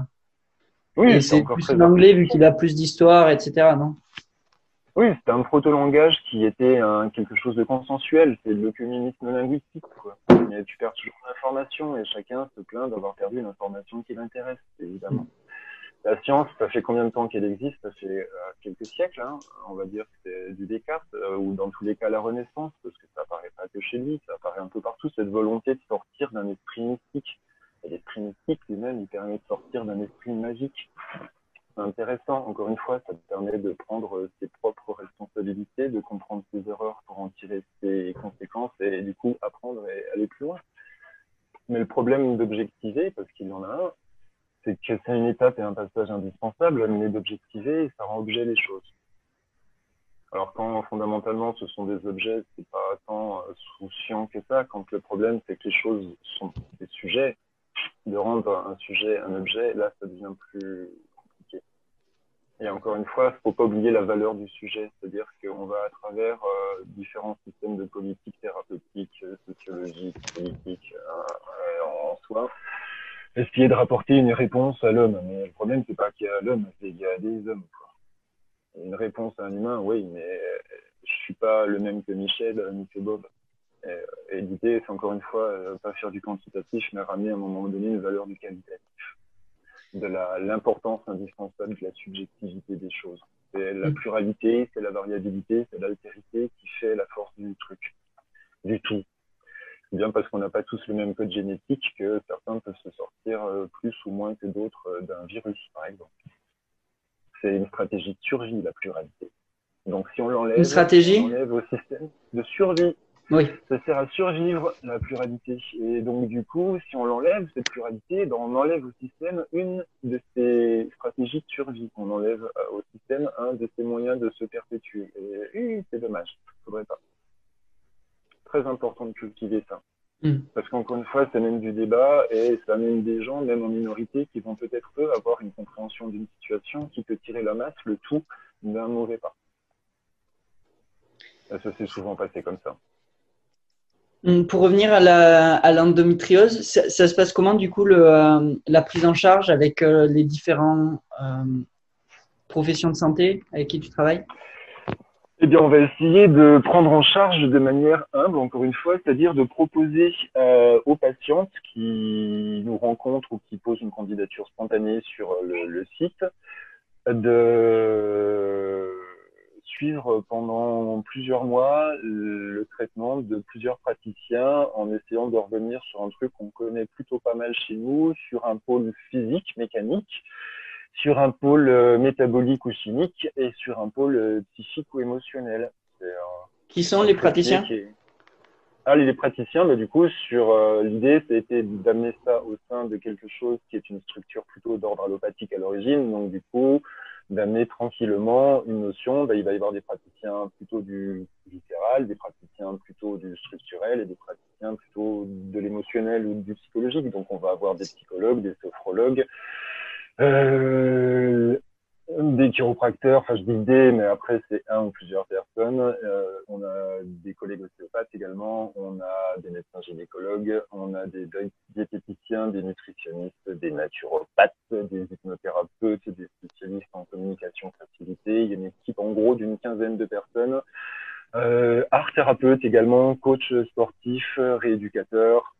Speaker 1: oui, c'est plus l'anglais vu qu'il a plus d'histoire, etc. Non?
Speaker 2: Oui, c'était un proto-langage qui était quelque chose de consensuel. C'est le communisme linguistique. Quoi. tu perds toujours l'information et chacun se plaint d'avoir perdu l'information qui l'intéresse, évidemment. La science, ça fait combien de temps qu'elle existe? Ça fait euh, quelques siècles, hein. on va dire que c'est du Descartes, euh, ou dans tous les cas la Renaissance, parce que ça apparaît pas que chez lui, ça apparaît un peu partout, cette volonté de sortir d'un esprit mystique l'esprit mystique lui-même, il permet de sortir d'un esprit magique. C'est intéressant, encore une fois, ça permet de prendre ses propres responsabilités, de comprendre ses erreurs pour en tirer ses conséquences et du coup apprendre et aller plus loin. Mais le problème d'objectiver, parce qu'il y en a un, c'est que c'est une étape et un passage indispensable, mais d'objectiver, ça rend objet les choses. Alors quand fondamentalement ce sont des objets, c'est pas tant euh, souciant que ça. Quand le problème c'est que les choses sont des sujets, de rendre un sujet un objet, là, ça devient plus compliqué. Et encore une fois, il ne faut pas oublier la valeur du sujet, c'est-à-dire qu'on va à travers euh, différents systèmes de politique thérapeutique, sociologique, politique euh, en soi, essayer de rapporter une réponse à l'homme. Mais le problème, c'est pas qu'il y a l'homme, c'est qu'il y a des hommes. Une réponse à un humain, oui, mais je suis pas le même que Michel ni Bob. Et, l'idée, c'est encore une fois, euh, pas faire du quantitatif, mais ramener à un moment donné une valeur du qualitatif, de l'importance indispensable de la subjectivité des choses. C'est la mm. pluralité, c'est la variabilité, c'est l'altérité qui fait la force du truc, du tout. C'est bien parce qu'on n'a pas tous le même code génétique que certains peuvent se sortir euh, plus ou moins que d'autres euh, d'un virus, par exemple. C'est une stratégie de survie, la pluralité. Donc si on l'enlève, on enlève au système de survie.
Speaker 1: Oui.
Speaker 2: Ça sert à survivre la pluralité. Et donc, du coup, si on l'enlève, cette pluralité, ben, on enlève au système une de ses stratégies de survie. On enlève euh, au système un de ses moyens de se perpétuer. Et c'est dommage. Faudrait pas. Très important de cultiver ça. Hmm. Parce qu'encore une fois, ça mène du débat et ça mène des gens, même en minorité, qui vont peut-être eux avoir une compréhension d'une situation qui peut tirer la masse, le tout d'un mauvais pas. Et ça s'est souvent passé comme ça.
Speaker 1: Hum, pour revenir à l'endométriose, ça, se passe comment du coup euh, la prise en charge avec euh, les différents euh, professions de santé avec qui tu travailles?
Speaker 2: Eh bien, on va essayer de prendre en charge de manière humble, encore une fois, c'est-à-dire de proposer aux patientes qui nous rencontrent ou qui posent une candidature spontanée sur le, le site de suivre pendant plusieurs mois le traitement de plusieurs praticiens en essayant de revenir sur un truc qu'on connaît plutôt pas mal chez nous, sur un pôle physique, mécanique, sur un pôle euh, métabolique ou chimique et sur un pôle euh, psychique ou émotionnel.
Speaker 1: Qui sont les praticiens?
Speaker 2: ah, les praticiens, mais du coup, sur euh, l'idée, c'était d'amener ça au sein de quelque chose qui est une structure plutôt d'ordre allopathique à l'origine. Donc, du coup, d'amener tranquillement une notion. Bah, il va y avoir des praticiens plutôt du littéral, des praticiens plutôt du structurel et des praticiens plutôt de l'émotionnel ou du psychologique. Donc, on va avoir des psychologues, des sophrologues, euh, des chiropracteurs, enfin je dis des, mais après c'est un ou plusieurs personnes. Euh, on a des collègues ostéopathes également, on a des médecins gynécologues, on a des diététiciens, des nutritionnistes, des naturopathes, des hypnothérapeutes, des spécialistes en communication facilitée. Il y a une équipe en gros d'une quinzaine de personnes. Euh, art thérapeute également, coach sportif, rééducateur,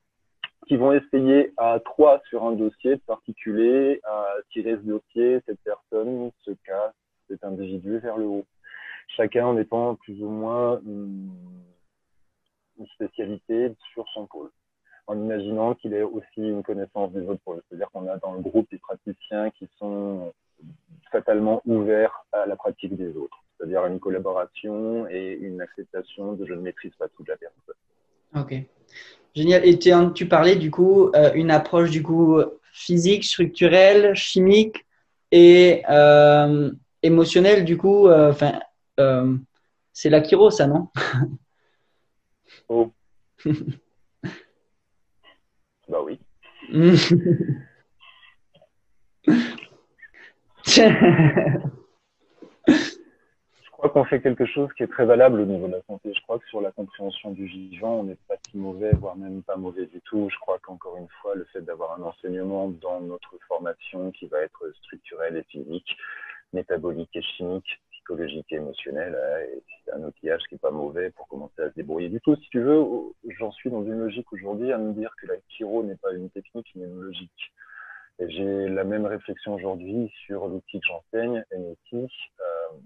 Speaker 2: qui vont essayer à trois sur un dossier de particulier à tirer ce dossier, cette personne, ce cas, cet individu vers le haut. Chacun en étant plus ou moins une, spécialité sur son pôle. En imaginant qu'il ait aussi une connaissance des autres pôles. C'est-à-dire qu'on a dans le groupe des praticiens qui sont fatalement ouverts à la pratique des autres. C'est-à-dire une collaboration et une acceptation de je ne maîtrise pas toute la personne.
Speaker 1: Ok. Génial. Et tu, parlais du coup euh, une approche du coup physique, structurelle, chimique et euh, émotionnelle. Du coup, euh, enfin, c'est la chiro, ça, non? [laughs]
Speaker 2: Oh. [laughs] bah oui. [laughs] crois qu'on fait quelque chose qui est très valable au niveau de la santé. Je crois que sur la compréhension du vivant, on n'est pas si mauvais, voire même pas mauvais du tout. Je crois qu'encore une fois, le fait d'avoir un enseignement dans notre formation qui va être structurel et physique, métabolique et chimique, psychologique et émotionnel, euh, c'est un outillage qui est pas mauvais pour commencer à se débrouiller du tout. Si tu veux, j'en suis dans une logique aujourd'hui à me dire que la chiro n'est pas une technique, mais une logique. J'ai la même réflexion aujourd'hui sur l'outil que j'enseigne, NOT. Euh,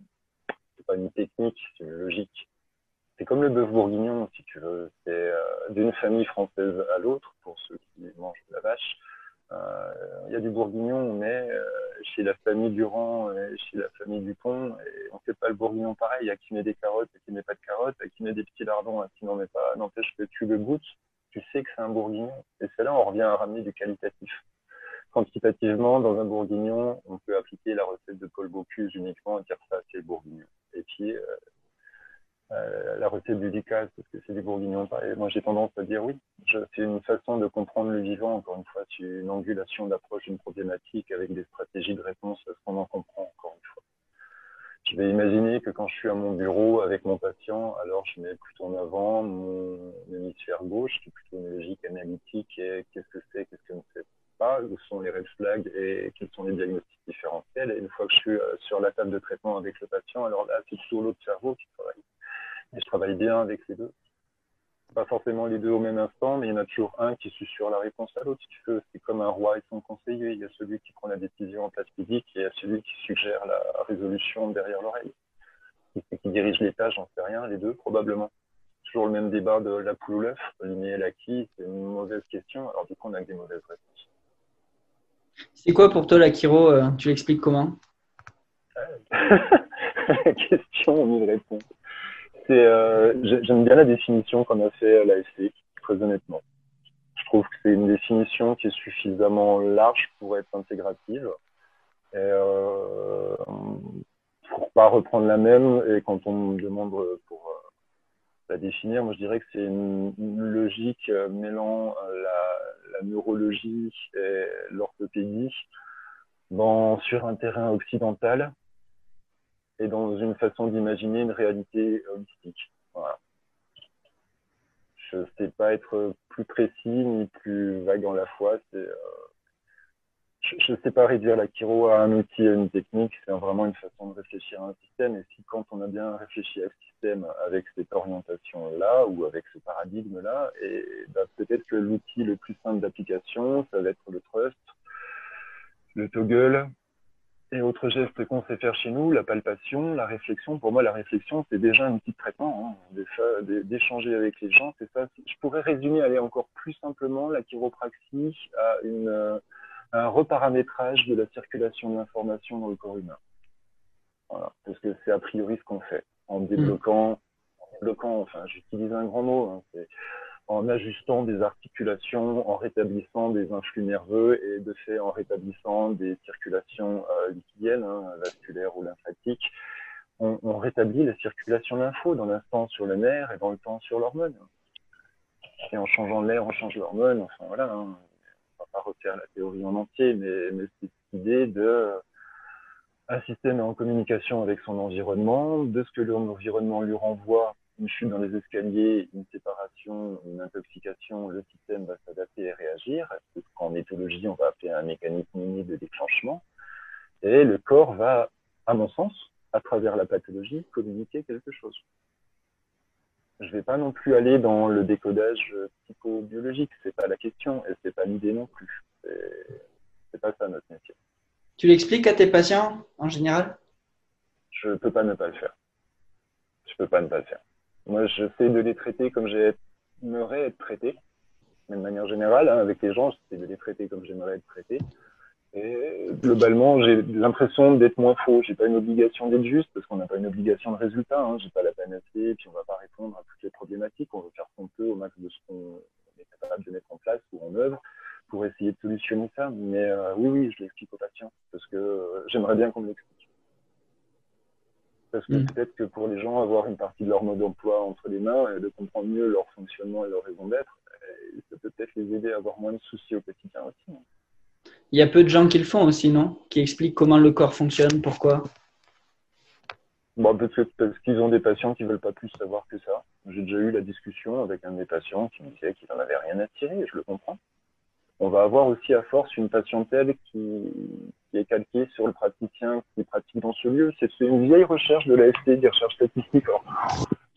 Speaker 2: pas une technique, c'est une logique. C'est comme le bœuf bourguignon, si tu veux. C'est euh, d'une famille française à l'autre, pour ceux qui mangent de la vache. Euh, il y a du bourguignon, mais euh, chez la famille Durand et chez la famille Dupont, on fait pas le bourguignon pareil. Il y a qui met des carottes et qui met pas de carottes, a qui met des petits lardons et qui n'en met pas. N'empêche que tu le goûtes, tu sais que c'est un bourguignon. Et c'est là on revient à ramener du qualitatif quantitativement, dans un bourguignon, on peut appliquer la recette de Paul Bocuse uniquement et dire ça, c'est bourguignon. Et puis, euh, euh, la recette du Ducasse, parce que c'est du bourguignon. Moi, j'ai tendance à dire oui. C'est une façon de comprendre le vivant, encore une fois. C'est une angulation d'approche d'une problématique avec des stratégies de réponse à ce qu'on en comprend, encore une fois. Je vais imaginer que quand je suis à mon bureau avec mon patient, alors je mets plutôt en avant mon hémisphère gauche, qui est plutôt une logique analytique et qu'est-ce que c'est, qu'est-ce que c'est? Où sont les red flags et quels sont les diagnostics différentiels. Et une fois que je suis euh, sur la table de traitement avec le patient, alors là, c'est toujours l'autre cerveau qui travaille. Et je travaille bien avec les deux. Pas forcément les deux au même instant, mais il y en a toujours un qui sur la réponse à l'autre. C'est comme un roi et son conseiller. Il y a celui qui prend la décision en place physique et il y a celui qui suggère la résolution derrière l'oreille. Qui, qui dirige les tâches, j'en sais rien, les deux, probablement toujours le même débat de la poule ou l'œuf, et l'acquis, c'est une mauvaise question, alors du coup on a que des mauvaises réponses.
Speaker 1: C'est quoi pour toi la euh, Tu l'expliques comment? [laughs]
Speaker 2: Question mille réponses. Euh, j'aime bien la définition qu'on a fait à l'AFC, très honnêtement. Je trouve que c'est une définition qui est suffisamment large pour être intégrative. Et, euh, pour pas reprendre la même, et quand on me demande pour euh, la définir, moi je dirais que c'est une, logique mêlant la, la neurologie et l'orthopédie sur un terrain occidental et dans une façon d'imaginer une réalité holistique. Je ne sais pas être plus précis ni plus vague en la fois. Euh, je ne sais pas réduire la chiro à un outil, à une technique. C'est vraiment une façon de réfléchir à un système. Et si quand on a bien réfléchi à ce système avec cette orientation-là ou avec ce paradigme-là. Bah, peut-être que l'outil le plus simple d'application, ça va être le trust, le toggle et autres gestes qu'on sait faire chez nous, la palpation, la réflexion. Pour moi, la réflexion, c'est déjà un petit traitement, hein, d'échanger avec les gens. C'est ça. Je pourrais résumer, aller encore plus simplement, la chiropraxie à une, un reparamétrage de la circulation de l'information dans le corps humain. Voilà, parce que c'est a priori ce qu'on fait en mm. débloquant, en débloquant enfin, j'utilise un grand mot, hein, c'est en ajustant des articulations, en rétablissant des influx nerveux et de fait en rétablissant des circulations euh, liquidiennes, hein, vasculaires ou lymphatiques, on, on rétablit la circulation d'info dans l'instant sur le nerf et dans le temps sur l'hormone. Et en changeant l'air, on change l'hormone. Enfin voilà, hein. Refaire la théorie en entier, mais, mais cette idée de un système est en communication avec son environnement, de ce que l'environnement lui renvoie, une chute dans les escaliers, une séparation, une intoxication, le système va s'adapter et réagir. Ce qu'en éthologie, on va appeler un mécanisme uni de déclenchement. Et le corps va, à mon sens, à travers la pathologie, communiquer quelque chose. Je ne vais pas non plus aller dans le décodage psychobiologique, c'est pas la question et c'est pas l'idée non plus. C'est pas ça notre métier.
Speaker 1: Tu l'expliques à tes patients en général?
Speaker 2: Je ne peux pas ne pas le faire. Je peux pas ne pas le faire. Moi, j'essaie de les traiter comme j'aimerais être traité. Mais de manière générale, hein, avec les gens, j'essaie de les traiter comme j'aimerais être traité. Et globalement, j'ai l'impression d'être moins faux. J'ai pas une obligation d'être juste parce qu'on n'a pas une obligation de résultat. Hein. J'ai pas la panacée, puis on va pas répondre à toutes les problématiques. On veut faire ce qu'on peut au max de ce qu'on est capable de mettre en place ou en œuvre pour essayer de solutionner ça. Mais euh, oui, oui, je l'explique aux patients parce que euh, j'aimerais bien qu'on me l'explique. Parce que mm. peut-être que pour les gens, avoir une partie de leur mode d'emploi entre les mains et de comprendre mieux leur fonctionnement et leur raison d'être, euh, ça peut peut-être les aider à avoir moins de soucis au quotidien aussi. Hein.
Speaker 1: Il y a peu de gens qui le font aussi, non? Qui expliquent comment le corps fonctionne, pourquoi?
Speaker 2: Peut-être parce qu'ils ont des patients qui veulent pas plus savoir que ça. J'ai déjà eu la discussion avec un de mes patients qui me disait qu'il n'en avait rien à tirer, et je le comprends on va avoir aussi à force une patientèle qui, qui est calquée sur le praticien qui pratique dans ce lieu. C'est une vieille recherche de l'AFT, des recherches statistiques.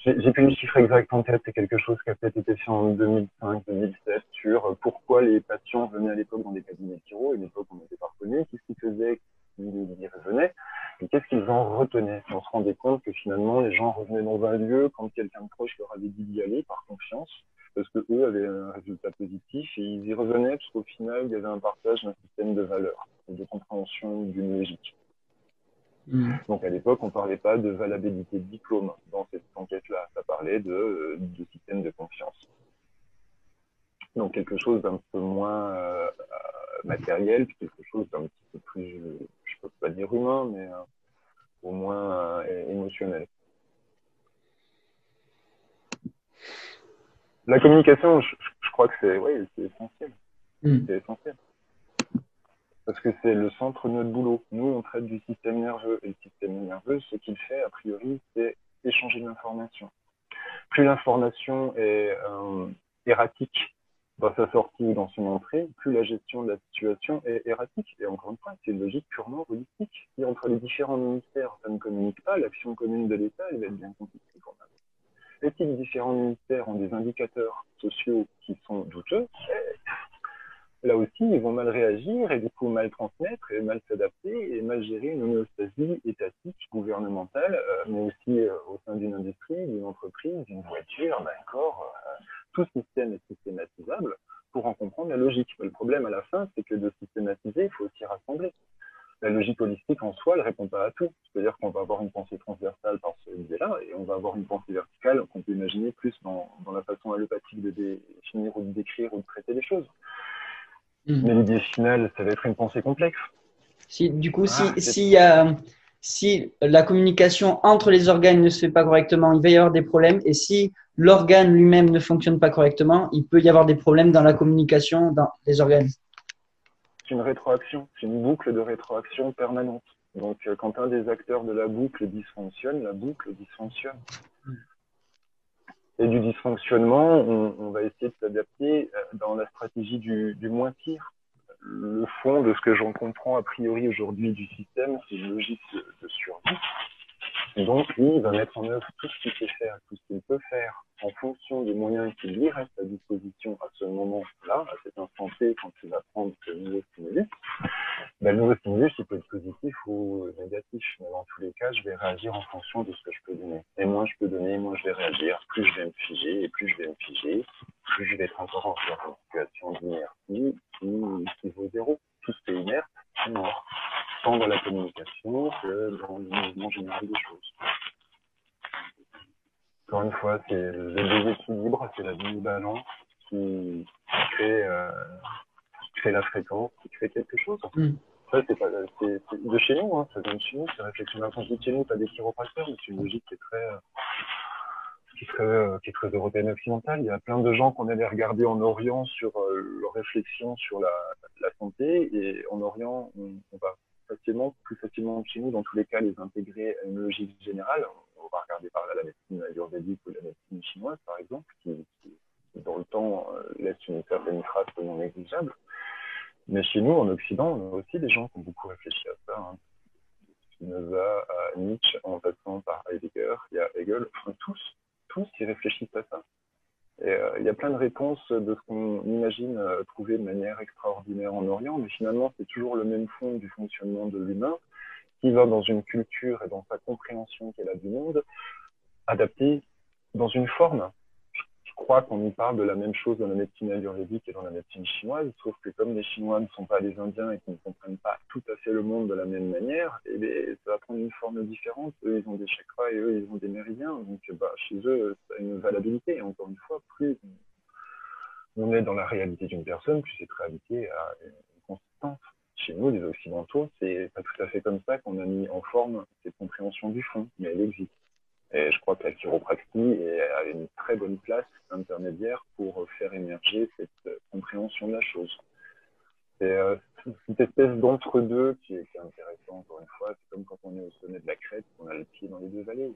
Speaker 2: J'ai plus le chiffre exact en tête, c'est quelque chose qui a peut-être été fait en 2005-2007 sur pourquoi les patients venaient à l'époque dans des cabinets de chiro, une époque où on n'était pas reconnu, qu'est-ce qu'ils faisaient, qu'ils y revenaient, et qu'est-ce qu'ils en retenaient? Et on se rendait compte que finalement, les gens revenaient dans un lieu quand quelqu'un de proche leur avait dit d'y aller par confiance, parce que eux avaient un résultat positif et ils y revenaient parce qu'au final, il y avait un partage d'un système de valeurs et de compréhension d'une logique. Mm. Donc à l'époque, on ne parlait pas de valabilité de diplôme dans cette enquête-là, ça parlait de, de, système de confiance. Donc quelque chose d'un peu moins euh, matériel, quelque chose d'un petit peu plus, je ne peux pas dire humain, mais euh, au moins euh, émotionnel. La communication, je, crois que c'est essentiel. C'est essentiel. Parce que c'est le centre de notre boulot. Nous, on traite du système nerveux. Et le système nerveux, ce qu'il fait, a priori, c'est échanger de l'information. Plus l'information est euh, erratique dans sa sortie ou dans son entrée, plus la gestion de la situation est erratique. Et encore une fois, c'est une logique purement holistique. Si entre les différents ministères, ça ne communique pas, l'action commune de l'État, elle va être bien compliquée et si les différents ministères ont des indicateurs sociaux qui sont douteux, là aussi, ils vont mal réagir et du coup mal transmettre et mal s'adapter et mal gérer une homéostasie étatique, gouvernementale, euh, mais aussi euh, au sein d'une industrie, d'une entreprise, d'une voiture, d'un corps. Euh, tout système est systématisable pour en comprendre la logique. le problème à la fin, c'est que de systématiser, il faut aussi rassembler la logique holistique en soi, elle répond pas à tout. C'est-à-dire qu'on va avoir une pensée transversale par ce biais-là, et on va avoir une pensée verticale qu'on peut imaginer plus dans, dans, la façon allopathique de définir ou de décrire ou de traiter les choses. Mais l'idée finale, ça va être une pensée complexe.
Speaker 1: Si, du coup, si, ah, si, euh, si la communication entre les organes ne se fait pas correctement, il va y avoir des problèmes. Et si l'organe lui-même ne fonctionne pas correctement, il peut y avoir des problèmes dans la communication dans les organes
Speaker 2: une rétroaction, c'est une boucle de rétroaction permanente. Donc, euh, quand un des acteurs de la boucle dysfonctionne, la boucle dysfonctionne. Et du dysfonctionnement, on, va essayer de s'adapter euh, dans la stratégie du, moins pire. Le fond de ce que j'en comprends a priori aujourd'hui du système, c'est une logique de, survie. Donc, lui, il va mettre en œuvre tout ce qu'il sait faire, tout ce qu'il peut faire en fonction des moyens qui lui restent à disposition à ce moment-là, à cet instant T, quand il va prendre ce nouveau stimulus. Ben, le nouveau stimulus, il peut être positif ou négatif. Mais dans tous les cas, je vais réagir en fonction de ce que je peux donner. Et moins je peux donner, moins je vais réagir. Plus je vais me figer, et plus je vais me figer, plus je vais être encore en situation d'inertie qui, qui vaut zéro. Tout ce qui est inerte, c'est mort tant dans la communication que dans le mouvement général des choses. Encore une fois, c'est le déséquilibre, c'est la balance qui crée, euh, qui crée la fréquence, qui crée quelque chose. Mm. Ça, c'est pas, c'est, de chez nous, hein, ça vient de chez nous, c'est réflexion d'infantie de chez nous, pas des chiropracteurs, mais c'est une logique qui est très, euh, qui, serait, euh, qui est très européenne occidentale. Il y a plein de gens qu'on allait regarder en Orient sur euh, leur réflexion sur la, la santé, et en Orient, on, on va facilement, plus facilement chez nous, dans tous les cas, les intégrer à une logique générale. On va regarder par là la médecine ayurvédique ou la médecine chinoise, par exemple, qui, dans le temps, euh, laisse une certaine trace non négligeable. Mais chez nous, en Occident, on a aussi des gens qui ont beaucoup réfléchi à ça. Hein. Spinoza, à Nietzsche, en passant par Heidegger, il y a Hegel, enfin tous, tous ils réfléchissent à ça. Euh, il y a plein de réponses de ce qu'on imagine euh, trouver de manière extraordinaire en Orient, mais finalement, c'est toujours le même fond du fonctionnement de l'humain qui va dans une culture et dans sa compréhension qu'elle a du monde, adapté dans une forme crois qu'on nous parle de la même chose dans la médecine ayurvédique et dans la médecine chinoise, sauf que comme les Chinois ne sont pas des Indiens et qu'ils ne comprennent pas tout à fait le monde de la même manière, eh ça va prendre une forme différente. Eux, ils ont des chakras et eux, ils ont des méridiens. Donc, bah, chez eux, ça a une valabilité. Et encore une fois, plus on est dans la réalité d'une personne, plus cette réalité a une consistance. Chez nous, les Occidentaux, c'est pas tout à fait comme ça qu'on a mis en forme cette compréhension du fond, mais elle existe. Et je crois que la chiropractie a une très bonne place intermédiaire pour faire émerger cette compréhension de la chose. C'est euh, cette espèce d'entre-deux qui est, intéressant, encore une fois. C'est comme quand on est au sommet de la crête, on a le pied dans les deux vallées.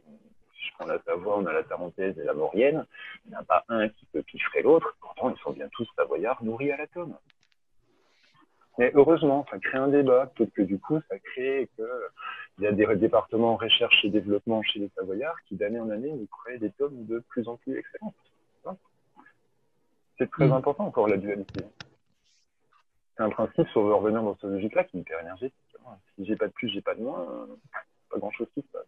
Speaker 2: Si je prends la Savoie, on a la Tarentaise et la Maurienne. Il n'y en a pas un qui peut piffrer l'autre. Pourtant, ils sont bien tous savoyards nourris à l'atome. Mais heureusement, ça crée un débat. Peut-être que du coup, ça crée que il y a des départements recherche et développement chez les Savoyards qui, d'année en année, nous créent des tomes de plus en plus excellents. C'est très mm. important encore la dualité. C'est un principe, si on veut revenir dans cette logique-là, qui est hyper énergétique. Si j'ai pas de plus, j'ai pas de moins, pas grand-chose qui se passe.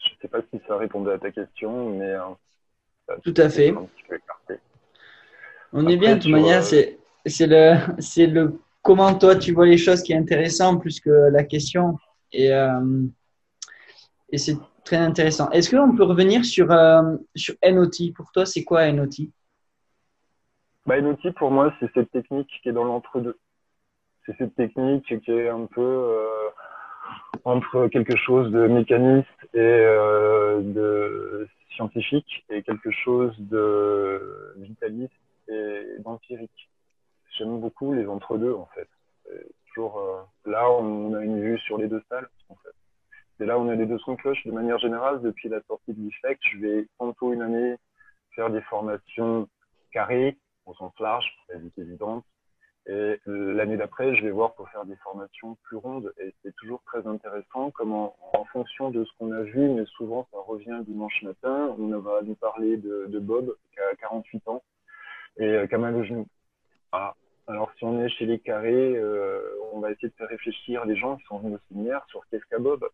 Speaker 2: Je ne sais pas si ça répondait à ta question, mais
Speaker 1: euh, tout à fait. On est bien, de toute manière, c'est le, c'est le comment toi tu vois les choses qui est intéressant plus que la question. Et, euh, et c'est très intéressant. Est-ce qu'on peut revenir sur, euh, sur NOT Pour toi, c'est quoi NOT
Speaker 2: bah, NOT, pour moi, c'est cette technique qui est dans l'entre-deux. C'est cette technique qui est un peu euh, entre quelque chose de mécaniste et de scientifique et quelque chose de vitaliste et d'empirique j'aime beaucoup les entre-deux, en fait. Toujours, euh, là, on a une vue sur les deux salles, en fait. C'est là on a les deux sons de cloche. De manière générale, depuis la sortie de l'IFEC, je vais tantôt une année faire des formations carrées, au sens large, pour être évidente. Et l'année d'après, je vais voir pour faire des formations plus rondes. Et c'est toujours très intéressant comment, en fonction de ce qu'on a vu, mais souvent ça revient dimanche matin, on va nous parler de Bob, qui a 48 ans, et euh, qui a mal au genou. Ah, alors, si on est chez les carrés, euh, on va essayer de faire réfléchir les gens qui sont venus au séminaire sur qu'est-ce qu'a Bob.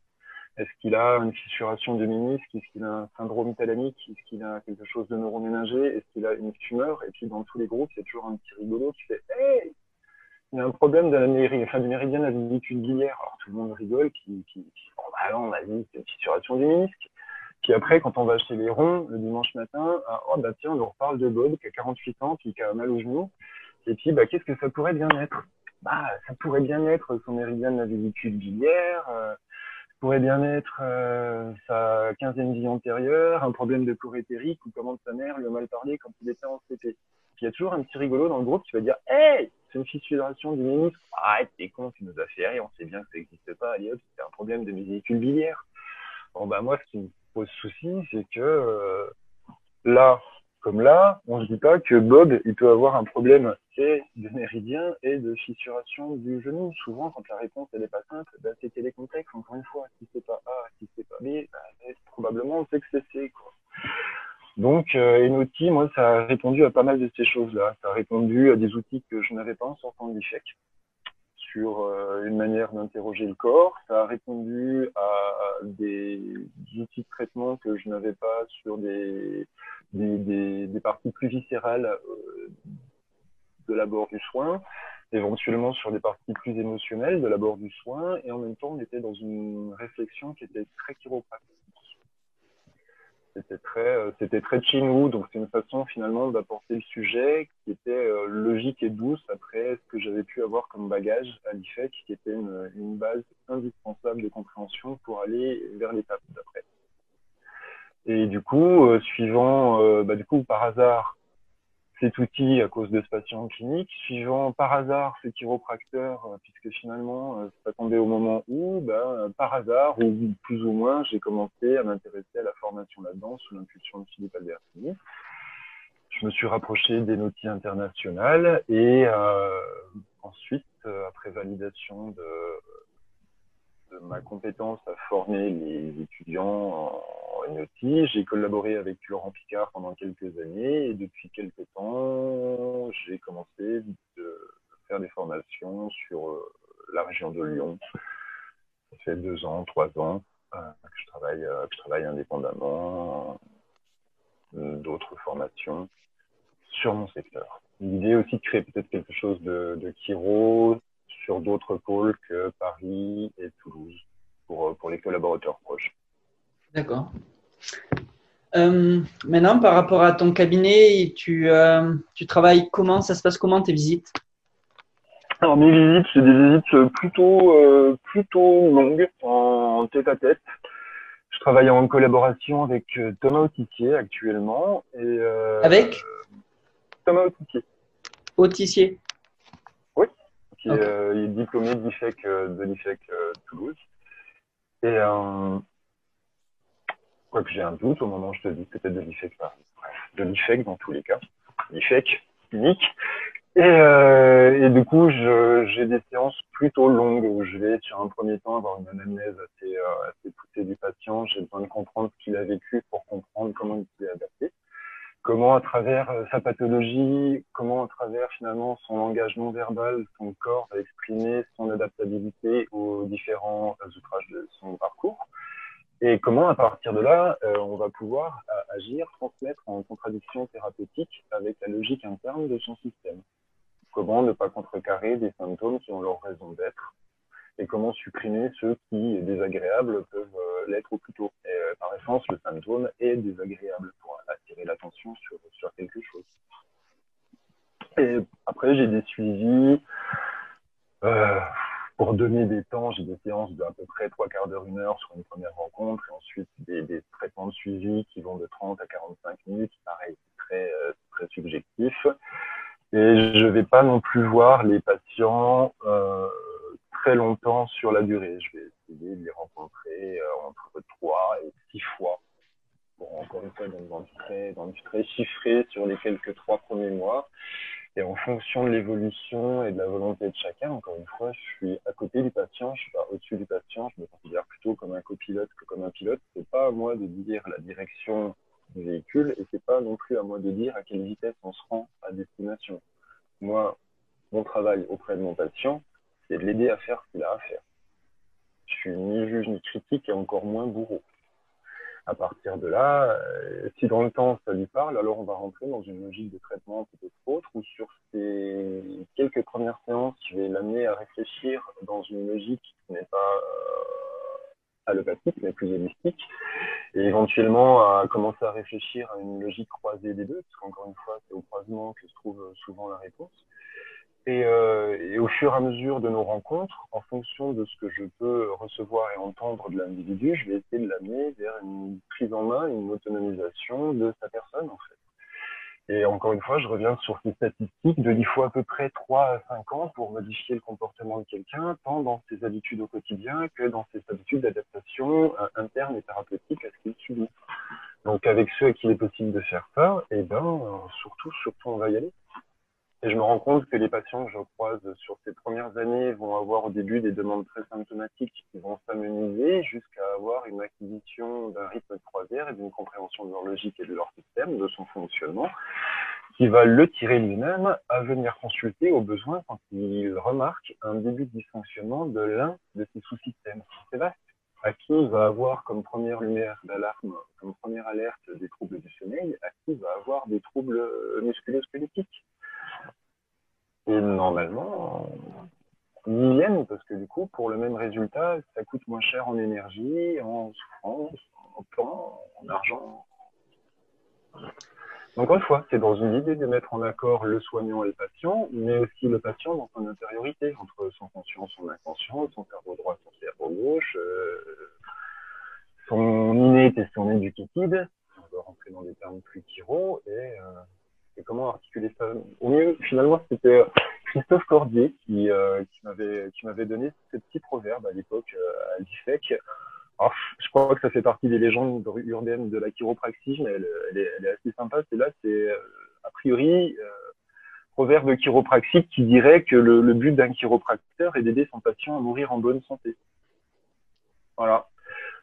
Speaker 2: Est-ce qu'il a une fissuration de ménisque? Est-ce qu'il a un syndrome thalamique? Est-ce qu'il a quelque chose de neuroménager Est-ce qu'il a une tumeur? Et puis, dans tous les groupes, il y a toujours un petit rigolo qui fait Hey il y a un problème de la enfin, du méridien de la vésicule biliaire. Alors, tout le monde rigole, puis, puis, bon, bah non, on a dit c'est une fissuration du ménisque. Puis après, quand on va chez les ronds, le dimanche matin, ah, oh bah tiens, on nous reparle de Bob qui a 48 ans, puis qui a mal au genou. Et puis, bah, qu'est-ce que ça pourrait bien être? Bah, Ça pourrait bien être son méridien de la vésicule biliaire, euh, ça pourrait bien être euh, sa quinzième vie antérieure, un problème de cour éthérique ou comment sa mère lui a mal parlé quand il était en CP. Il y a toujours un petit rigolo dans le groupe qui va dire Hey, c'est une fissuration du ménisque. Ah, t'es con, tu nous as fait rire, on sait bien que ça n'existe pas. Allez hop, c'est un problème de vésicule biliaire. Bon, bah, moi, ce qui me pose souci, c'est que euh, là, comme là, on ne se dit pas que Bob, il peut avoir un problème de méridien et de fissuration du genou. Souvent, quand la réponse n'est pas simple, ben, c'était les contextes. Encore une fois, si c'est pas A, si c'est pas B, ben, probablement on sait que c'est C. Quoi. Donc, euh, Enoti, moi, ça a répondu à pas mal de ces choses-là. Ça a répondu à des outils que je n'avais pas en sortant de l'IFEC sur euh, une manière d'interroger le corps. Ça a répondu à des outils de traitement que je n'avais pas sur des, des, parties plus viscérales euh, de l'abord du soin, éventuellement sur des parties plus émotionnelles de l'abord du soin, et en même temps, on était dans une réflexion qui était très chiropratique c'était très, euh, c'était très. Donc, c'est une façon finalement d'apporter le sujet qui était euh, logique et douce après ce que j'avais pu avoir comme bagage à l'IFEC, qui était une, base indispensable de compréhension pour aller vers l'étape d'après. Et du coup, euh, suivant, bah, par hasard, cet outil à cause de ce patient clinique, suivant par hasard ce chiropracteur, euh, puisque finalement euh, ça tombait au moment où, ben, par hasard ou plus ou moins, j'ai commencé à m'intéresser à la formation là-dedans sous l'impulsion de Philippe Albertini. Je me suis rapproché des notis internationales et euh, ensuite, après validation de, de ma compétence à former les étudiants en, NOTI. J'ai collaboré avec Laurent Picard pendant quelques années et depuis quelques temps, j'ai commencé à faire des formations sur euh, la région de Lyon. Ça fait deux ans, trois ans euh, que, je travaille, euh, que je travaille indépendamment d'autres formations sur mon secteur. L'idée aussi de créer peut-être quelque chose de, de Kiro sur d'autres pôles que Paris et Toulouse pour, pour les collaborateurs proches.
Speaker 1: D'accord. Euh, maintenant, par rapport à ton cabinet, tu, euh, tu travailles comment? Ça se passe comment tes visites?
Speaker 2: Alors, mes visites, c'est des visites plutôt, euh, plutôt longues, en tête à tête. Je travaille en collaboration avec Thomas Autissier actuellement. Et,
Speaker 1: avec?
Speaker 2: Thomas Autissier.
Speaker 1: Autissier
Speaker 2: qui euh, est diplômé de l'IFEC, euh, de l'IFEC euh, Toulouse. Et quoi que j'ai un doute au moment où je te dis peut-être de l'IFEC Paris. de l'IFEC dans tous les cas. L'IFEC unique. Et, euh, et, du coup, j'ai des séances plutôt longues où je vais, sur un premier temps, avoir une anamnèse assez, euh, assez poussée du patient. J'ai besoin de comprendre ce qu'il a vécu pour comprendre comment il s'est adapté comment à travers euh, sa pathologie, comment à travers finalement son langage non verbal, son corps va exprimer son adaptabilité aux différents euh, outrages de son parcours. Et comment, à partir de là, euh, on va pouvoir agir, transmettre en contradiction thérapeutique avec la logique interne de son système. Comment ne pas contrecarrer des symptômes qui ont leur raison d'être et comment supprimer ceux qui, désagréables, peuvent l'être au plus tôt. Et, par essence, le symptôme est désagréable pour attirer l'attention sur, quelque chose. Et après, j'ai des suivis. Euh, pour donner des temps, j'ai des séances d'à peu près trois quarts d'heure, une heure sur une première rencontre, et ensuite des, traitements de suivi qui vont de 30 à 45 minutes. Pareil, très, euh, très subjectif. Et je vais pas non plus voir les patients euh, longtemps sur la durée. Je vais essayer de les rencontrer euh, entre trois et six fois encore une fois, dans, du très, dans du très chiffré sur les quelques trois premiers mois. Et en fonction de l'évolution et de la volonté de chacun, encore une fois, je suis à côté du patient, je suis pas au-dessus du patient, je me considère plutôt comme un copilote que comme un pilote. C'est pas à moi de dire la direction du véhicule et c'est pas non plus à moi de dire à quelle vitesse on se rend à destination. Moi, mon travail auprès de mon patient, c'est de l'aider à faire ce qu'il a à faire. Je suis ni juge ni critique et encore moins bourreau à partir de là, euh, si dans le temps ça lui parle, alors on va rentrer dans une logique de traitement peut-être autre, ou sur ces quelques premières séances, je vais l'amener à réfléchir dans une logique qui n'est pas euh, allopathique, mais plus holistique, et éventuellement à commencer à réfléchir à une logique croisée des deux, parce qu'encore une fois, c'est au croisement que se trouve souvent la réponse. Euh, et, au fur et à mesure de nos rencontres, en fonction de ce que je peux recevoir et entendre de l'individu, je vais essayer de l'amener vers une prise en main, une autonomisation de sa personne. Et encore une fois, je reviens sur ces statistiques de il faut à peu près 3 à 5 ans pour modifier le comportement de quelqu'un, tant dans ses habitudes au quotidien que dans ses habitudes d'adaptation euh, interne et thérapeutique à ce qu'il subit. Donc avec ceux à qui il est possible de faire et eh ben, surtout, surtout, on va y aller. Et je me rends compte que les patients que je croise sur ces premières années vont avoir au début des demandes très symptomatiques qui vont s'amenuiser jusqu'à avoir une acquisition d'un rythme de croisière et d'une compréhension de leur logique et de leur système, de son fonctionnement, qui va le tirer lui-même à venir consulter au besoin quand il remarque un début de dysfonctionnement de l'un de ses sous-systèmes. C'est vaste. À qui va avoir comme première lumière d'alarme, comme première alerte des troubles du sommeil, à qui va avoir des troubles musculo-squelettiques et normalement, ils y viennent parce que du coup, pour le même résultat, ça coûte moins cher en énergie, en souffrance, en temps, en argent. Encore une fois, c'est dans une idée de mettre en accord le soignant et le patient, mais aussi le patient dans son intériorité, entre son conscient, son inconscient, son cerveau droit, son cerveau gauche, euh, son innate et son éducative. On va rentrer dans des termes plus chiro et euh, comment articuler ça au mieux. Finalement, c'était Christophe Cordier qui, euh, qui m'avait donné ce petit proverbe à l'époque euh, à l'IFEC. Je crois que ça fait partie des légendes urbaines de la chiropraxie, mais elle, est, assez sympa. C'est là, c'est euh, a priori proverbe chiropraxique qui dirait que le, le but d'un chiropracteur est d'aider son patient à mourir en bonne santé. Voilà.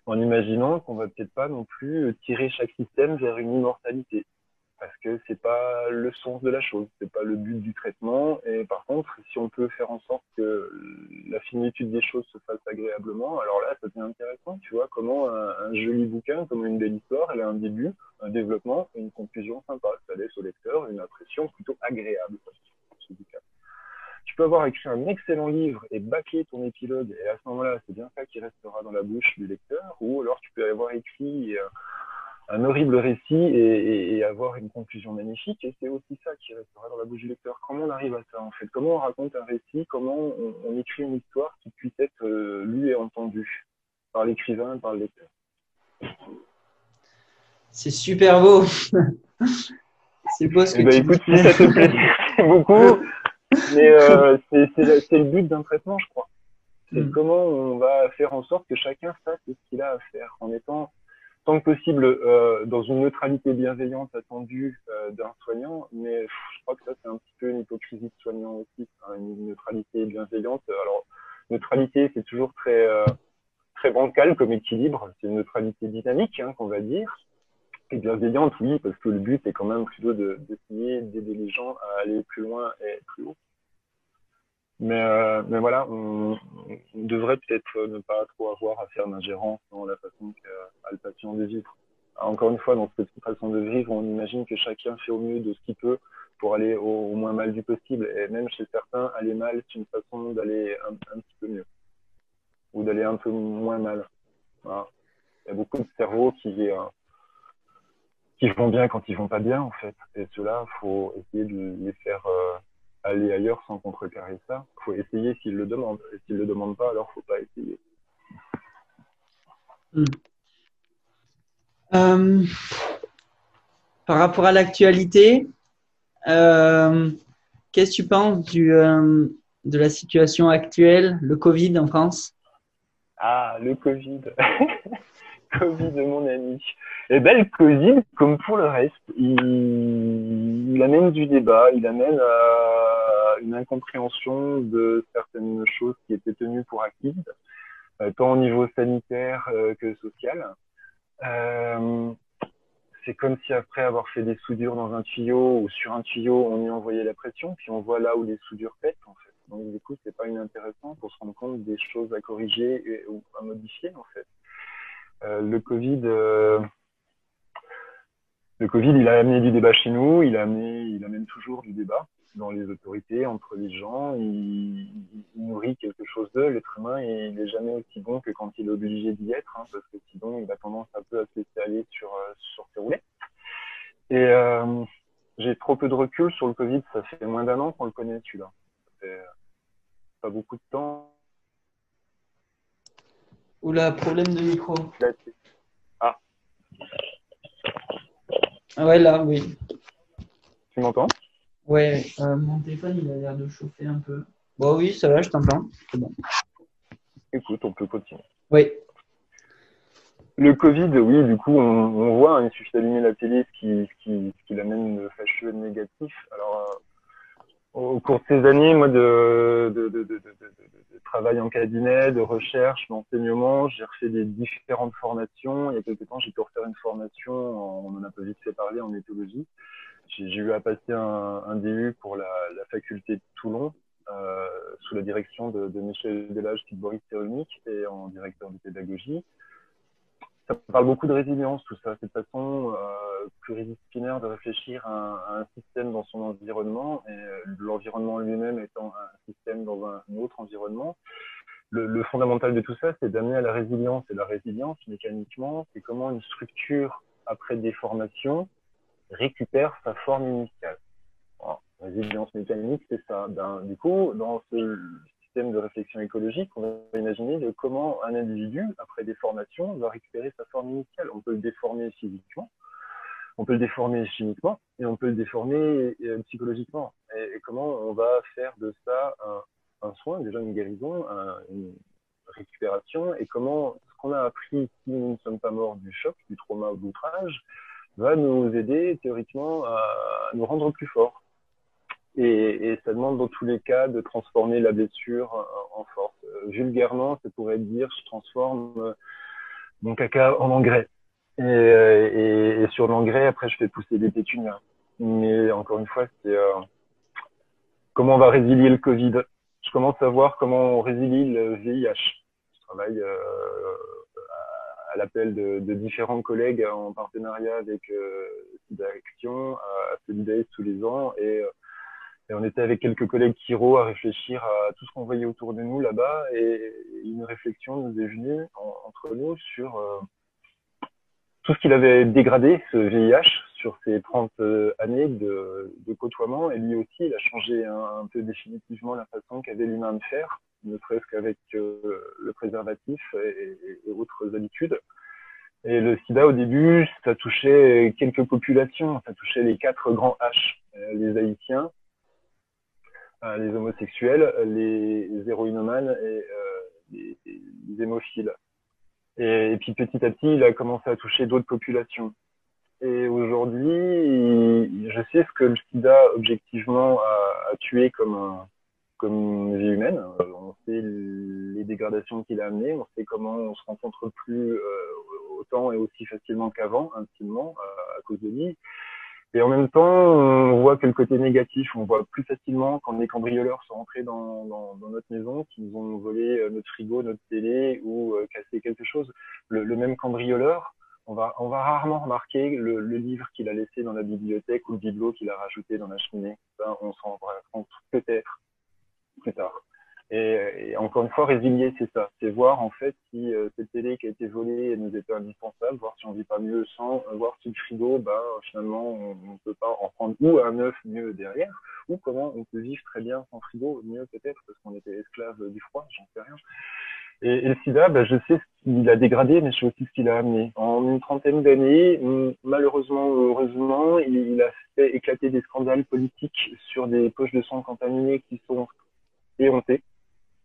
Speaker 2: En imaginant qu'on va peut-être pas non plus tirer chaque système vers une immortalité parce que c'est pas le sens de la chose, c'est pas le but du traitement. Et par contre, si on peut faire en sorte que la finitude des choses se fasse agréablement, alors là, ça devient intéressant. Tu vois comment un, joli bouquin, comme une belle histoire, elle a un début, un développement et une conclusion sympa. Ça laisse au lecteur une impression plutôt agréable. Ce bouquin. Tu peux avoir écrit un excellent livre et bâcler ton épilogue, et à ce moment-là, c'est bien ça qui restera dans la bouche du lecteur, ou alors tu peux avoir écrit euh, un horrible récit et, avoir une conclusion magnifique. Et c'est aussi ça qui restera dans la bouche du lecteur. Comment on arrive à ça, en fait? Comment on raconte un récit? Comment on, écrit une histoire qui puisse être euh, lue et entendue par l'écrivain, par le lecteur?
Speaker 1: C'est super beau.
Speaker 2: c'est beau ce que eh ben, tu écoute, si ça te plaît [laughs] beaucoup, mais euh, c'est le but d'un traitement, je crois. C'est mm. comment on va faire en sorte que chacun fasse ce qu'il a à faire en étant tant que possible euh, dans une neutralité bienveillante attendue euh, d'un soignant, mais je crois que ça c'est un petit peu une hypocrisie de soignant aussi, hein, une neutralité bienveillante. Alors neutralité c'est toujours très euh, très bancal comme équilibre, c'est une neutralité dynamique hein, qu'on va dire, et bienveillante oui parce que le but est quand même plutôt d'essayer d'aider les gens à aller plus loin et plus haut. Mais, euh, mais voilà, on, devrait peut-être ne pas trop avoir à faire d'ingérence dans la façon qu'a le patient de vivre. Encore une fois, dans cette façon de vivre, on imagine que chacun fait au mieux de ce qu'il peut pour aller au, moins mal du possible. Et même chez certains, aller mal, c'est une façon d'aller un, petit peu mieux ou d'aller un peu moins mal. Il y a beaucoup de cerveaux qui, euh, qui vont bien quand ils vont pas bien, en fait. Et cela, faut essayer de les faire euh, aller ailleurs sans contrecarrer ça. Il faut essayer s'il le demande. Et s'il le demande pas, alors faut pas essayer.
Speaker 1: Hmm. Euh, par rapport à l'actualité, euh, qu'est-ce que tu penses du, euh, de la situation actuelle, le Covid en France?
Speaker 2: Ah, le Covid. [laughs] Covid, mon ami. Eh bien, le comme pour le reste, il, amène du débat, il amène à une incompréhension de certaines choses qui étaient tenues pour acquises, euh, tant au niveau sanitaire euh, que social. Euh, c'est comme si après avoir fait des soudures dans un tuyau ou sur un tuyau, on y envoyait la pression, puis on voit là où les soudures pètent. Donc du coup, c'est pas inintéressant pour se rendre compte des choses à corriger ou à modifier en fait. Le Covid, le Covid, il a amené du débat chez nous, il, a amené, il amène toujours du débat dans les autorités, entre les gens, il, nourrit quelque chose d'eux. L'être humain, il n'est jamais aussi bon que quand il est obligé d'y être, hein, parce que sinon, il a tendance un peu à se laisser aller sur, euh, sur ses roulets. Et euh, j'ai trop peu de recul sur le Covid, ça fait moins d'un an qu'on le connaît, celui-là. Ça fait euh, pas beaucoup de temps.
Speaker 1: Oula, problème de micro.
Speaker 2: Ah.
Speaker 1: Ah ouais, là, oui.
Speaker 2: Tu m'entends?
Speaker 1: Ouais, euh, mon téléphone, il a l'air de chauffer un peu. Bon, oui, ça va, je t'entends. C'est bon.
Speaker 2: Écoute, on peut continuer.
Speaker 1: Oui.
Speaker 2: Le Covid, oui, du coup, on, voit, hein, il suffit d'allumer la télé, ce qui, ce qui, ce qui l'amène fâcheux et négatif. Alors, euh, au cours de ces années, moi, de, de, de, de, travail en cabinet, de recherche, d'enseignement, j'ai refait des différentes formations. Il y a quelques temps, j'ai pu refaire une formation, on en a pas vite fait parler, en éthologie. J'ai eu à passer un, un DU pour la, la, faculté de Toulon, euh, sous la direction de, Michel Delage, qui Boris Cyrulnik, et en directeur de pédagogie ça parle beaucoup de résilience, tout ça, cette façon euh, pluridisciplinaire de réfléchir à, un système dans son environnement et euh, l'environnement lui-même étant un système dans un, autre environnement. Le, le, fondamental de tout ça, c'est d'amener à la résilience. Et la résilience, mécaniquement, c'est comment une structure, après déformation, récupère sa forme initiale. résilience mécanique, c'est ça. Ben, du coup, dans ce de réflexion écologique, on va imaginer de comment un individu, après déformation, va récupérer sa forme initiale. On peut le déformer physiquement, on peut le déformer chimiquement et on peut le déformer euh, psychologiquement. Et, comment on va faire de ça un, soin, déjà une guérison, une récupération, et comment ce qu'on a appris si nous ne sommes pas morts du choc, du trauma ou de l'outrage, va nous aider théoriquement à nous rendre plus forts. Et, ça demande dans tous les cas de transformer la blessure en force. Euh, vulgairement, ça pourrait dire je transforme euh, mon caca en engrais. Et, euh, sur l'engrais, après, je fais pousser des pétunias. Mais encore une fois, c'est comment on va résilier le Covid? Je commence à voir comment on résilie le VIH. Je travaille euh, à l'appel de, différents collègues en partenariat avec euh, Action, à Solidaise tous les ans. Et et on était avec quelques collègues Kiro à réfléchir à tout ce qu'on voyait autour de nous là-bas. Et une réflexion nous est venue entre nous sur euh, tout ce qu'il avait dégradé, ce VIH, sur ces 30 euh, années de, de, côtoiement. Et lui aussi, il a changé un, peu définitivement la façon qu'avait l'humain de faire, ne serait-ce qu'avec euh, le préservatif et, autres habitudes. Et le sida, au début, ça touchait quelques populations. Ça touchait les quatre grands H. les Haïtiens, les homosexuels, les héroïnomanes et euh, les, les, hémophiles. Et, puis petit à petit, il a commencé à toucher d'autres populations. Et aujourd'hui, je sais ce que le sida objectivement a, tué comme, un, vie humaine. Euh, on sait les dégradations qu'il a amenées, on sait comment on se rencontre plus euh, autant et aussi facilement qu'avant, intimement, à cause de lui. Et en même temps, on voit que le côté négatif, on voit plus facilement quand des cambrioleurs sont rentrés dans, notre maison, qu'ils ont volé euh, notre frigo, notre télé ou euh, cassé quelque chose. Le, même cambrioleur, on va, rarement remarquer le, livre qu'il a laissé dans la bibliothèque ou le bibelot qu'il a rajouté dans la cheminée. On s'en rend compte peut-être plus tard. Et, encore une fois, résilier, c'est ça. C'est voir en fait si euh, cette télé qui a été volée nous était indispensable, voir si on vit pas mieux sans, euh, voir si le frigo, bah, finalement, on ne peut pas en prendre ou un œuf mieux derrière, ou comment on peut vivre très bien sans frigo, mieux peut-être parce qu'on était esclave du froid, j'en sais rien. Et, et, le sida, bah, je sais ce qu'il a dégradé, mais je sais aussi ce qu'il a amené. En une trentaine d'années, malheureusement heureusement, il, il a fait éclater des scandales politiques sur des poches de sang contaminées qui sont éhontées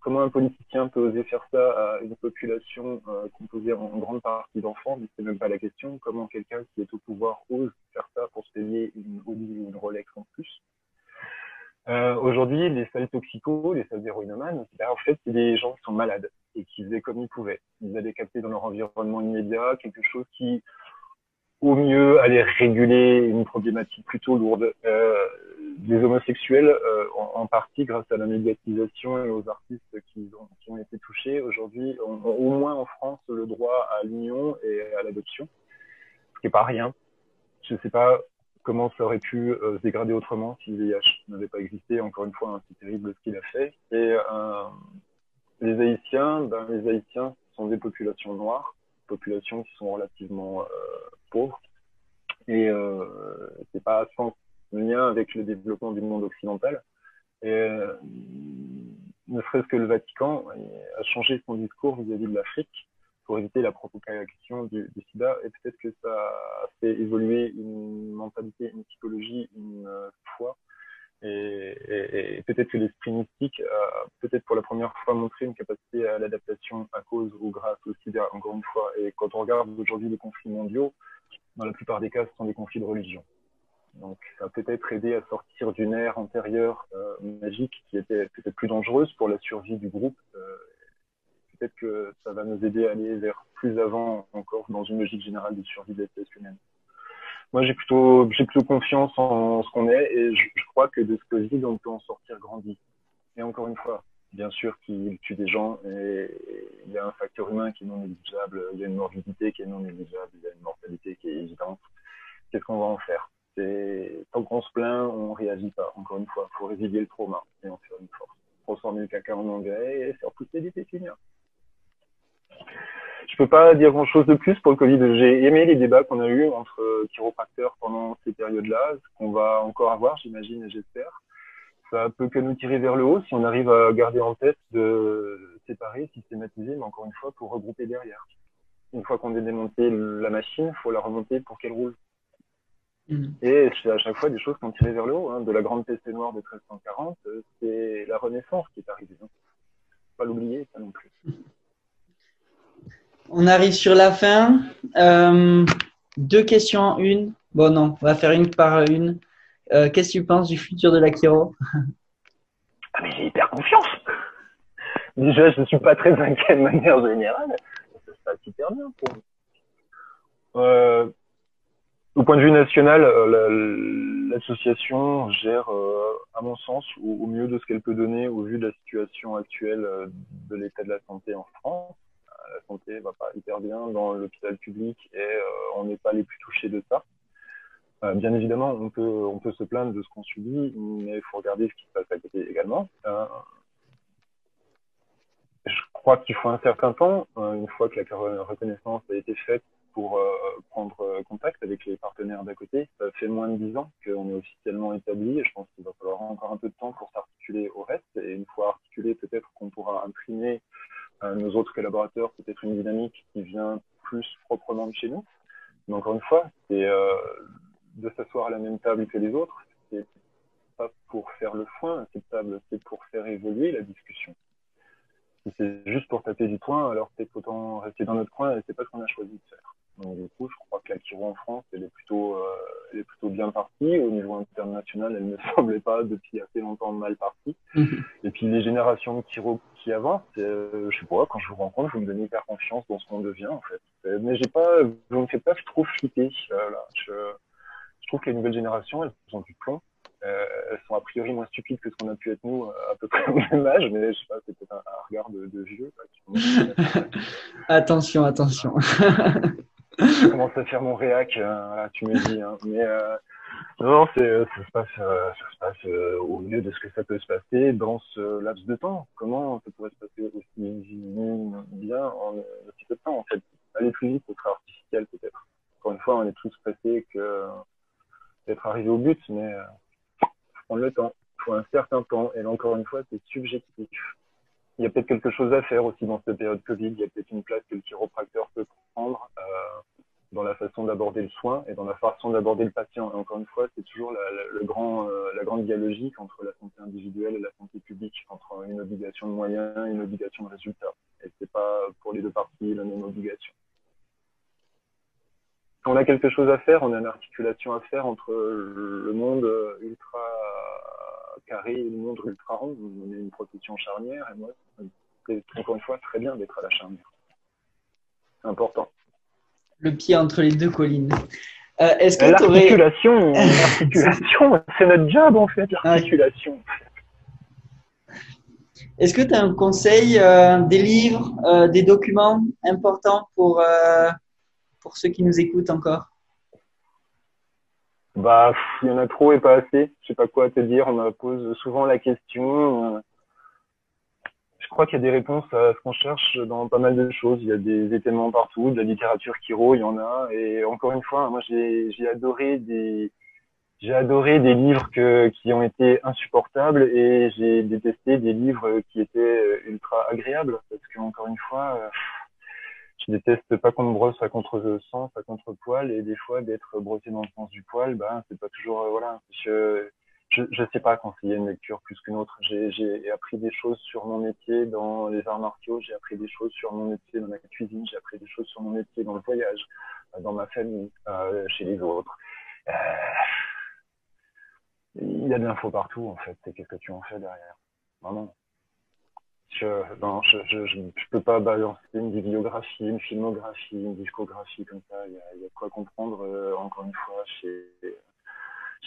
Speaker 2: comment un politicien peut oser faire ça à une population euh, composée en grande partie d'enfants, mais c'est même pas la question. Comment quelqu'un qui est au pouvoir ose faire ça pour se payer une Audi ou une Rolex en plus? Euh, Aujourd'hui, les salles toxicos, les salles héroïnomanes, ben, en fait, c'est des gens qui sont malades et qui faisaient comme ils pouvaient. Ils avaient capté dans leur environnement immédiat quelque chose qui, au mieux, allait réguler une problématique plutôt lourde. Euh, des homosexuels, euh, en, partie grâce à la médiatisation et aux artistes qui ont, été touchés, aujourd'hui ont, au moins en France le droit à l'union et à l'adoption, ce qui n'est pas rien. Je ne sais pas comment ça aurait pu euh, se dégrader autrement si le VIH n'avait pas existé. Encore une fois, hein, c'est terrible ce qu'il a fait. Et euh, les Haïtiens, ben, les Haïtiens sont des populations noires, populations qui sont relativement pauvres. Et c'est pas sans lien avec le développement du monde occidental. Et euh, ne serait-ce que le Vatican a changé son discours vis-à-vis de l'Afrique pour éviter la propagation du, du sida et peut-être que ça a fait évoluer une mentalité, une psychologie, une euh, foi et, et, et peut-être que l'esprit mystique a peut-être pour la première fois montré une capacité à l'adaptation à cause ou grâce au sida, encore une fois. Et quand on regarde aujourd'hui les conflits mondiaux, dans la plupart des cas, ce sont des conflits de religion Donc, ça a peut-être aidé à sortir d'une ère antérieure euh, magique qui était peut-être plus dangereuse pour la survie du groupe. Euh, peut-être que ça va nous aider à aller vers plus avant encore dans une logique générale de survie de l'espèce humaine. Moi, j'ai plutôt, j'ai plutôt confiance en ce qu'on est et je, crois que de ce Covid, on peut en sortir grandi. Et encore une fois, bien sûr qu'il tue des gens et il y a un facteur humain qui est non négligeable, il y a une morbidité qui est non négligeable, il y a une mortalité qui est évidente. Qu'est-ce qu'on va en faire? Tant qu'on se plaint, on réagit pas. Encore une fois, il faut résilier le trauma et en faire une force. Transformer le caca en engrais et faire pousser des pépinières. Je peux pas dire grand chose de plus pour le Covid. J'ai aimé les débats qu'on a eus entre chiropracteurs pendant ces périodes-là, ce qu'on va encore avoir, j'imagine et j'espère ça peut que nous tirer vers le haut si on arrive à garder en tête de séparer, systématiser, mais encore une fois, pour regrouper derrière. Une fois qu'on a démonté la machine, il faut la remonter pour qu'elle roule. Mmh. Et c'est à chaque fois des choses qui ont tiré vers le haut. Hein. De la grande peste noire de 1340, euh, c'est la Renaissance qui est arrivée. Hein. Pas l'oublier, ça non plus.
Speaker 1: On arrive sur la fin. Euh, deux questions en une. Bon, non, on va faire une par une. Euh, qu'est-ce que tu penses du futur de la Kiro
Speaker 2: ah, mais j'ai hyper confiance. Déjà, je ne suis pas très inquiet de manière générale. Ça se passe hyper bien pour euh, au point de vue national, euh, l'association gère, à mon sens, au, mieux de ce qu'elle peut donner au vu de la situation actuelle de l'état de la santé en France. La santé va pas hyper bien dans l'hôpital public et on n'est pas les plus touchés de ça. Euh, bien évidemment, on peut, on peut se plaindre de ce qu'on subit, mais il faut regarder ce qui se passe à côté également. Euh, je crois qu'il faut un certain temps, euh, une fois que la reconnaissance a été faite, pour prendre contact avec les partenaires d'à côté. Ça fait moins de dix ans qu'on est officiellement établi et je pense qu'il va falloir encore un peu de temps pour s'articuler au reste. Et une fois articulé, peut-être qu'on pourra imprimer à nos autres collaborateurs peut-être une dynamique qui vient plus proprement de chez nous. Mais encore une fois, c'est de s'asseoir à la même table que les autres, c'est pas pour faire le foin à cette table, c'est pour faire évoluer la discussion. Si c'est juste pour taper du poing, alors peut-être autant rester dans notre coin et c'est pas ce qu'on a choisi de faire. Donc du coup, je crois que la Kiro en France, elle est plutôt, euh, elle est plutôt bien partie. Au niveau international, elle ne [laughs] semblait pas depuis assez longtemps mal partie. Mhm. Et puis les générations de Kiro qui avancent, euh, je sais pas, quand je vous rencontre, vous me donnez hyper confiance dans ce qu'on devient en fait. Mais j'ai pas, vous me faites pas trop flipper. Euh, là. Je, trouve que les nouvelles générations, elles ont du plomb. Euh, elles sont a priori moins stupides que ce qu'on a pu être nous à peu près au même âge, mais je sais pas, c'est peut-être un, regard de, vieux. [laughs]
Speaker 1: attention, attention. [laughs]
Speaker 2: je commence à faire mon réac, euh, tu me dis. Hein. mais euh, non, c'est, ça se passe, ça se passe au mieux de ce que ça peut se passer dans ce laps de temps. Comment ça pourrait se passer aussi bien en un petit peu de temps en fait Aller plus vite, ce sera artificiel peut-être. Encore une fois, on est tous pressés que d'être arrivé au but, mais euh, faut prendre le temps. Il faut un certain temps. Et là, encore une fois, c'est subjectif. Il y a peut-être quelque chose à faire aussi dans cette période Covid. Il y a peut-être une place que le chiropracteur peut prendre euh, dans la façon d'aborder le soin et dans la façon d'aborder le patient. Encore une fois, c'est toujours euh, la grande dialogique entre la santé individuelle et la santé publique, entre une obligation de moyens et une obligation de résultat. Et c'est pas pour les deux parties la même obligation on a quelque chose à faire, on a une articulation à faire entre le monde ultra carré le monde ultra rond. On est une profession charnière et moi, c'est encore une fois très bien d'être à la charnière. C'est important.
Speaker 1: Le pied entre les deux collines.
Speaker 2: Euh, est-ce que l'articulation, [laughs] l'articulation, c'est notre job en fait, l'articulation.
Speaker 1: Est-ce que tu as un conseil, euh, des livres, euh, des documents importants pour pour ceux qui nous écoutent encore?
Speaker 2: Bah, il y en a trop et pas assez. Je sais pas quoi te dire. On me pose souvent la question. Je crois qu'il y a des réponses à ce qu'on cherche dans pas mal de choses. Il y a des événements partout, de la littérature qui il y en a. Et encore une fois, moi, j'ai adoré des, j'ai adoré des livres que, qui ont été insupportables et j'ai détesté des livres qui étaient ultra agréables parce que encore une fois, je déteste pas qu'on me brosse à contre-sens, à contre-poil, et des fois d'être brossé dans le sens du poil, ben c'est pas toujours euh, voilà. Je, je je sais pas conseiller une lecture plus qu'une autre. J'ai appris des choses sur mon métier dans les arts martiaux, j'ai appris des choses sur mon métier dans la cuisine, j'ai appris des choses sur mon métier dans le voyage, euh, dans ma famille, euh, chez les autres. Il y a de l'info partout, en fait. C'est qu'est-ce que tu en fais derrière? Vraiment. Je, je, peux pas balancer une bibliographie, une filmographie, une discographie comme ça. Il y a, quoi comprendre, euh, encore une fois, chez,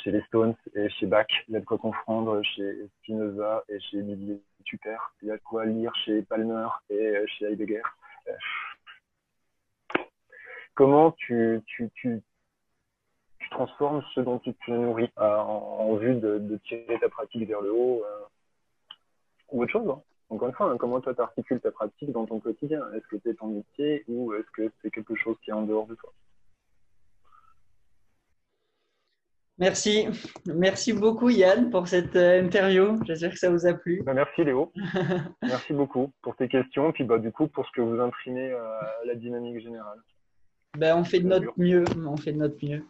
Speaker 2: les Stones et chez Bach. Il y a de quoi comprendre chez Spinoza et chez Didier Tucker. Il y a de quoi lire chez Palmer et chez Heidegger. Euh, comment tu, transformes ce dont tu te nourris euh, en, vue de, tirer ta pratique vers le haut euh, ou autre chose hein. Encore une fois, hein, comment toi tu articules ta pratique dans ton quotidien? Est-ce que c'est ton métier ou est-ce que c'est quelque chose qui est en dehors de toi?
Speaker 1: Merci. Merci beaucoup Yann pour cette euh, interview. J'espère que ça vous a plu.
Speaker 2: Bah, merci Léo. [laughs] merci beaucoup pour tes questions puis bah, du coup pour ce que vous imprimez euh, à la dynamique générale.
Speaker 1: Ben, on fait de notre mieux. On fait de notre mieux.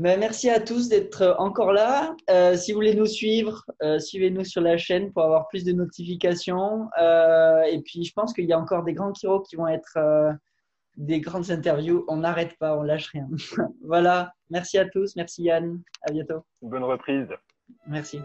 Speaker 1: Ben, merci à tous d'être encore là. Euh, si vous voulez nous suivre, euh, suivez-nous sur la chaîne pour avoir plus de notifications. Euh, et puis, je pense qu'il y a encore des grands kiros qui vont être euh, des grandes interviews. On n'arrête pas, on lâche rien. [laughs] voilà. Merci à tous. Merci Yann. À bientôt.
Speaker 2: Bonne reprise.
Speaker 1: Merci.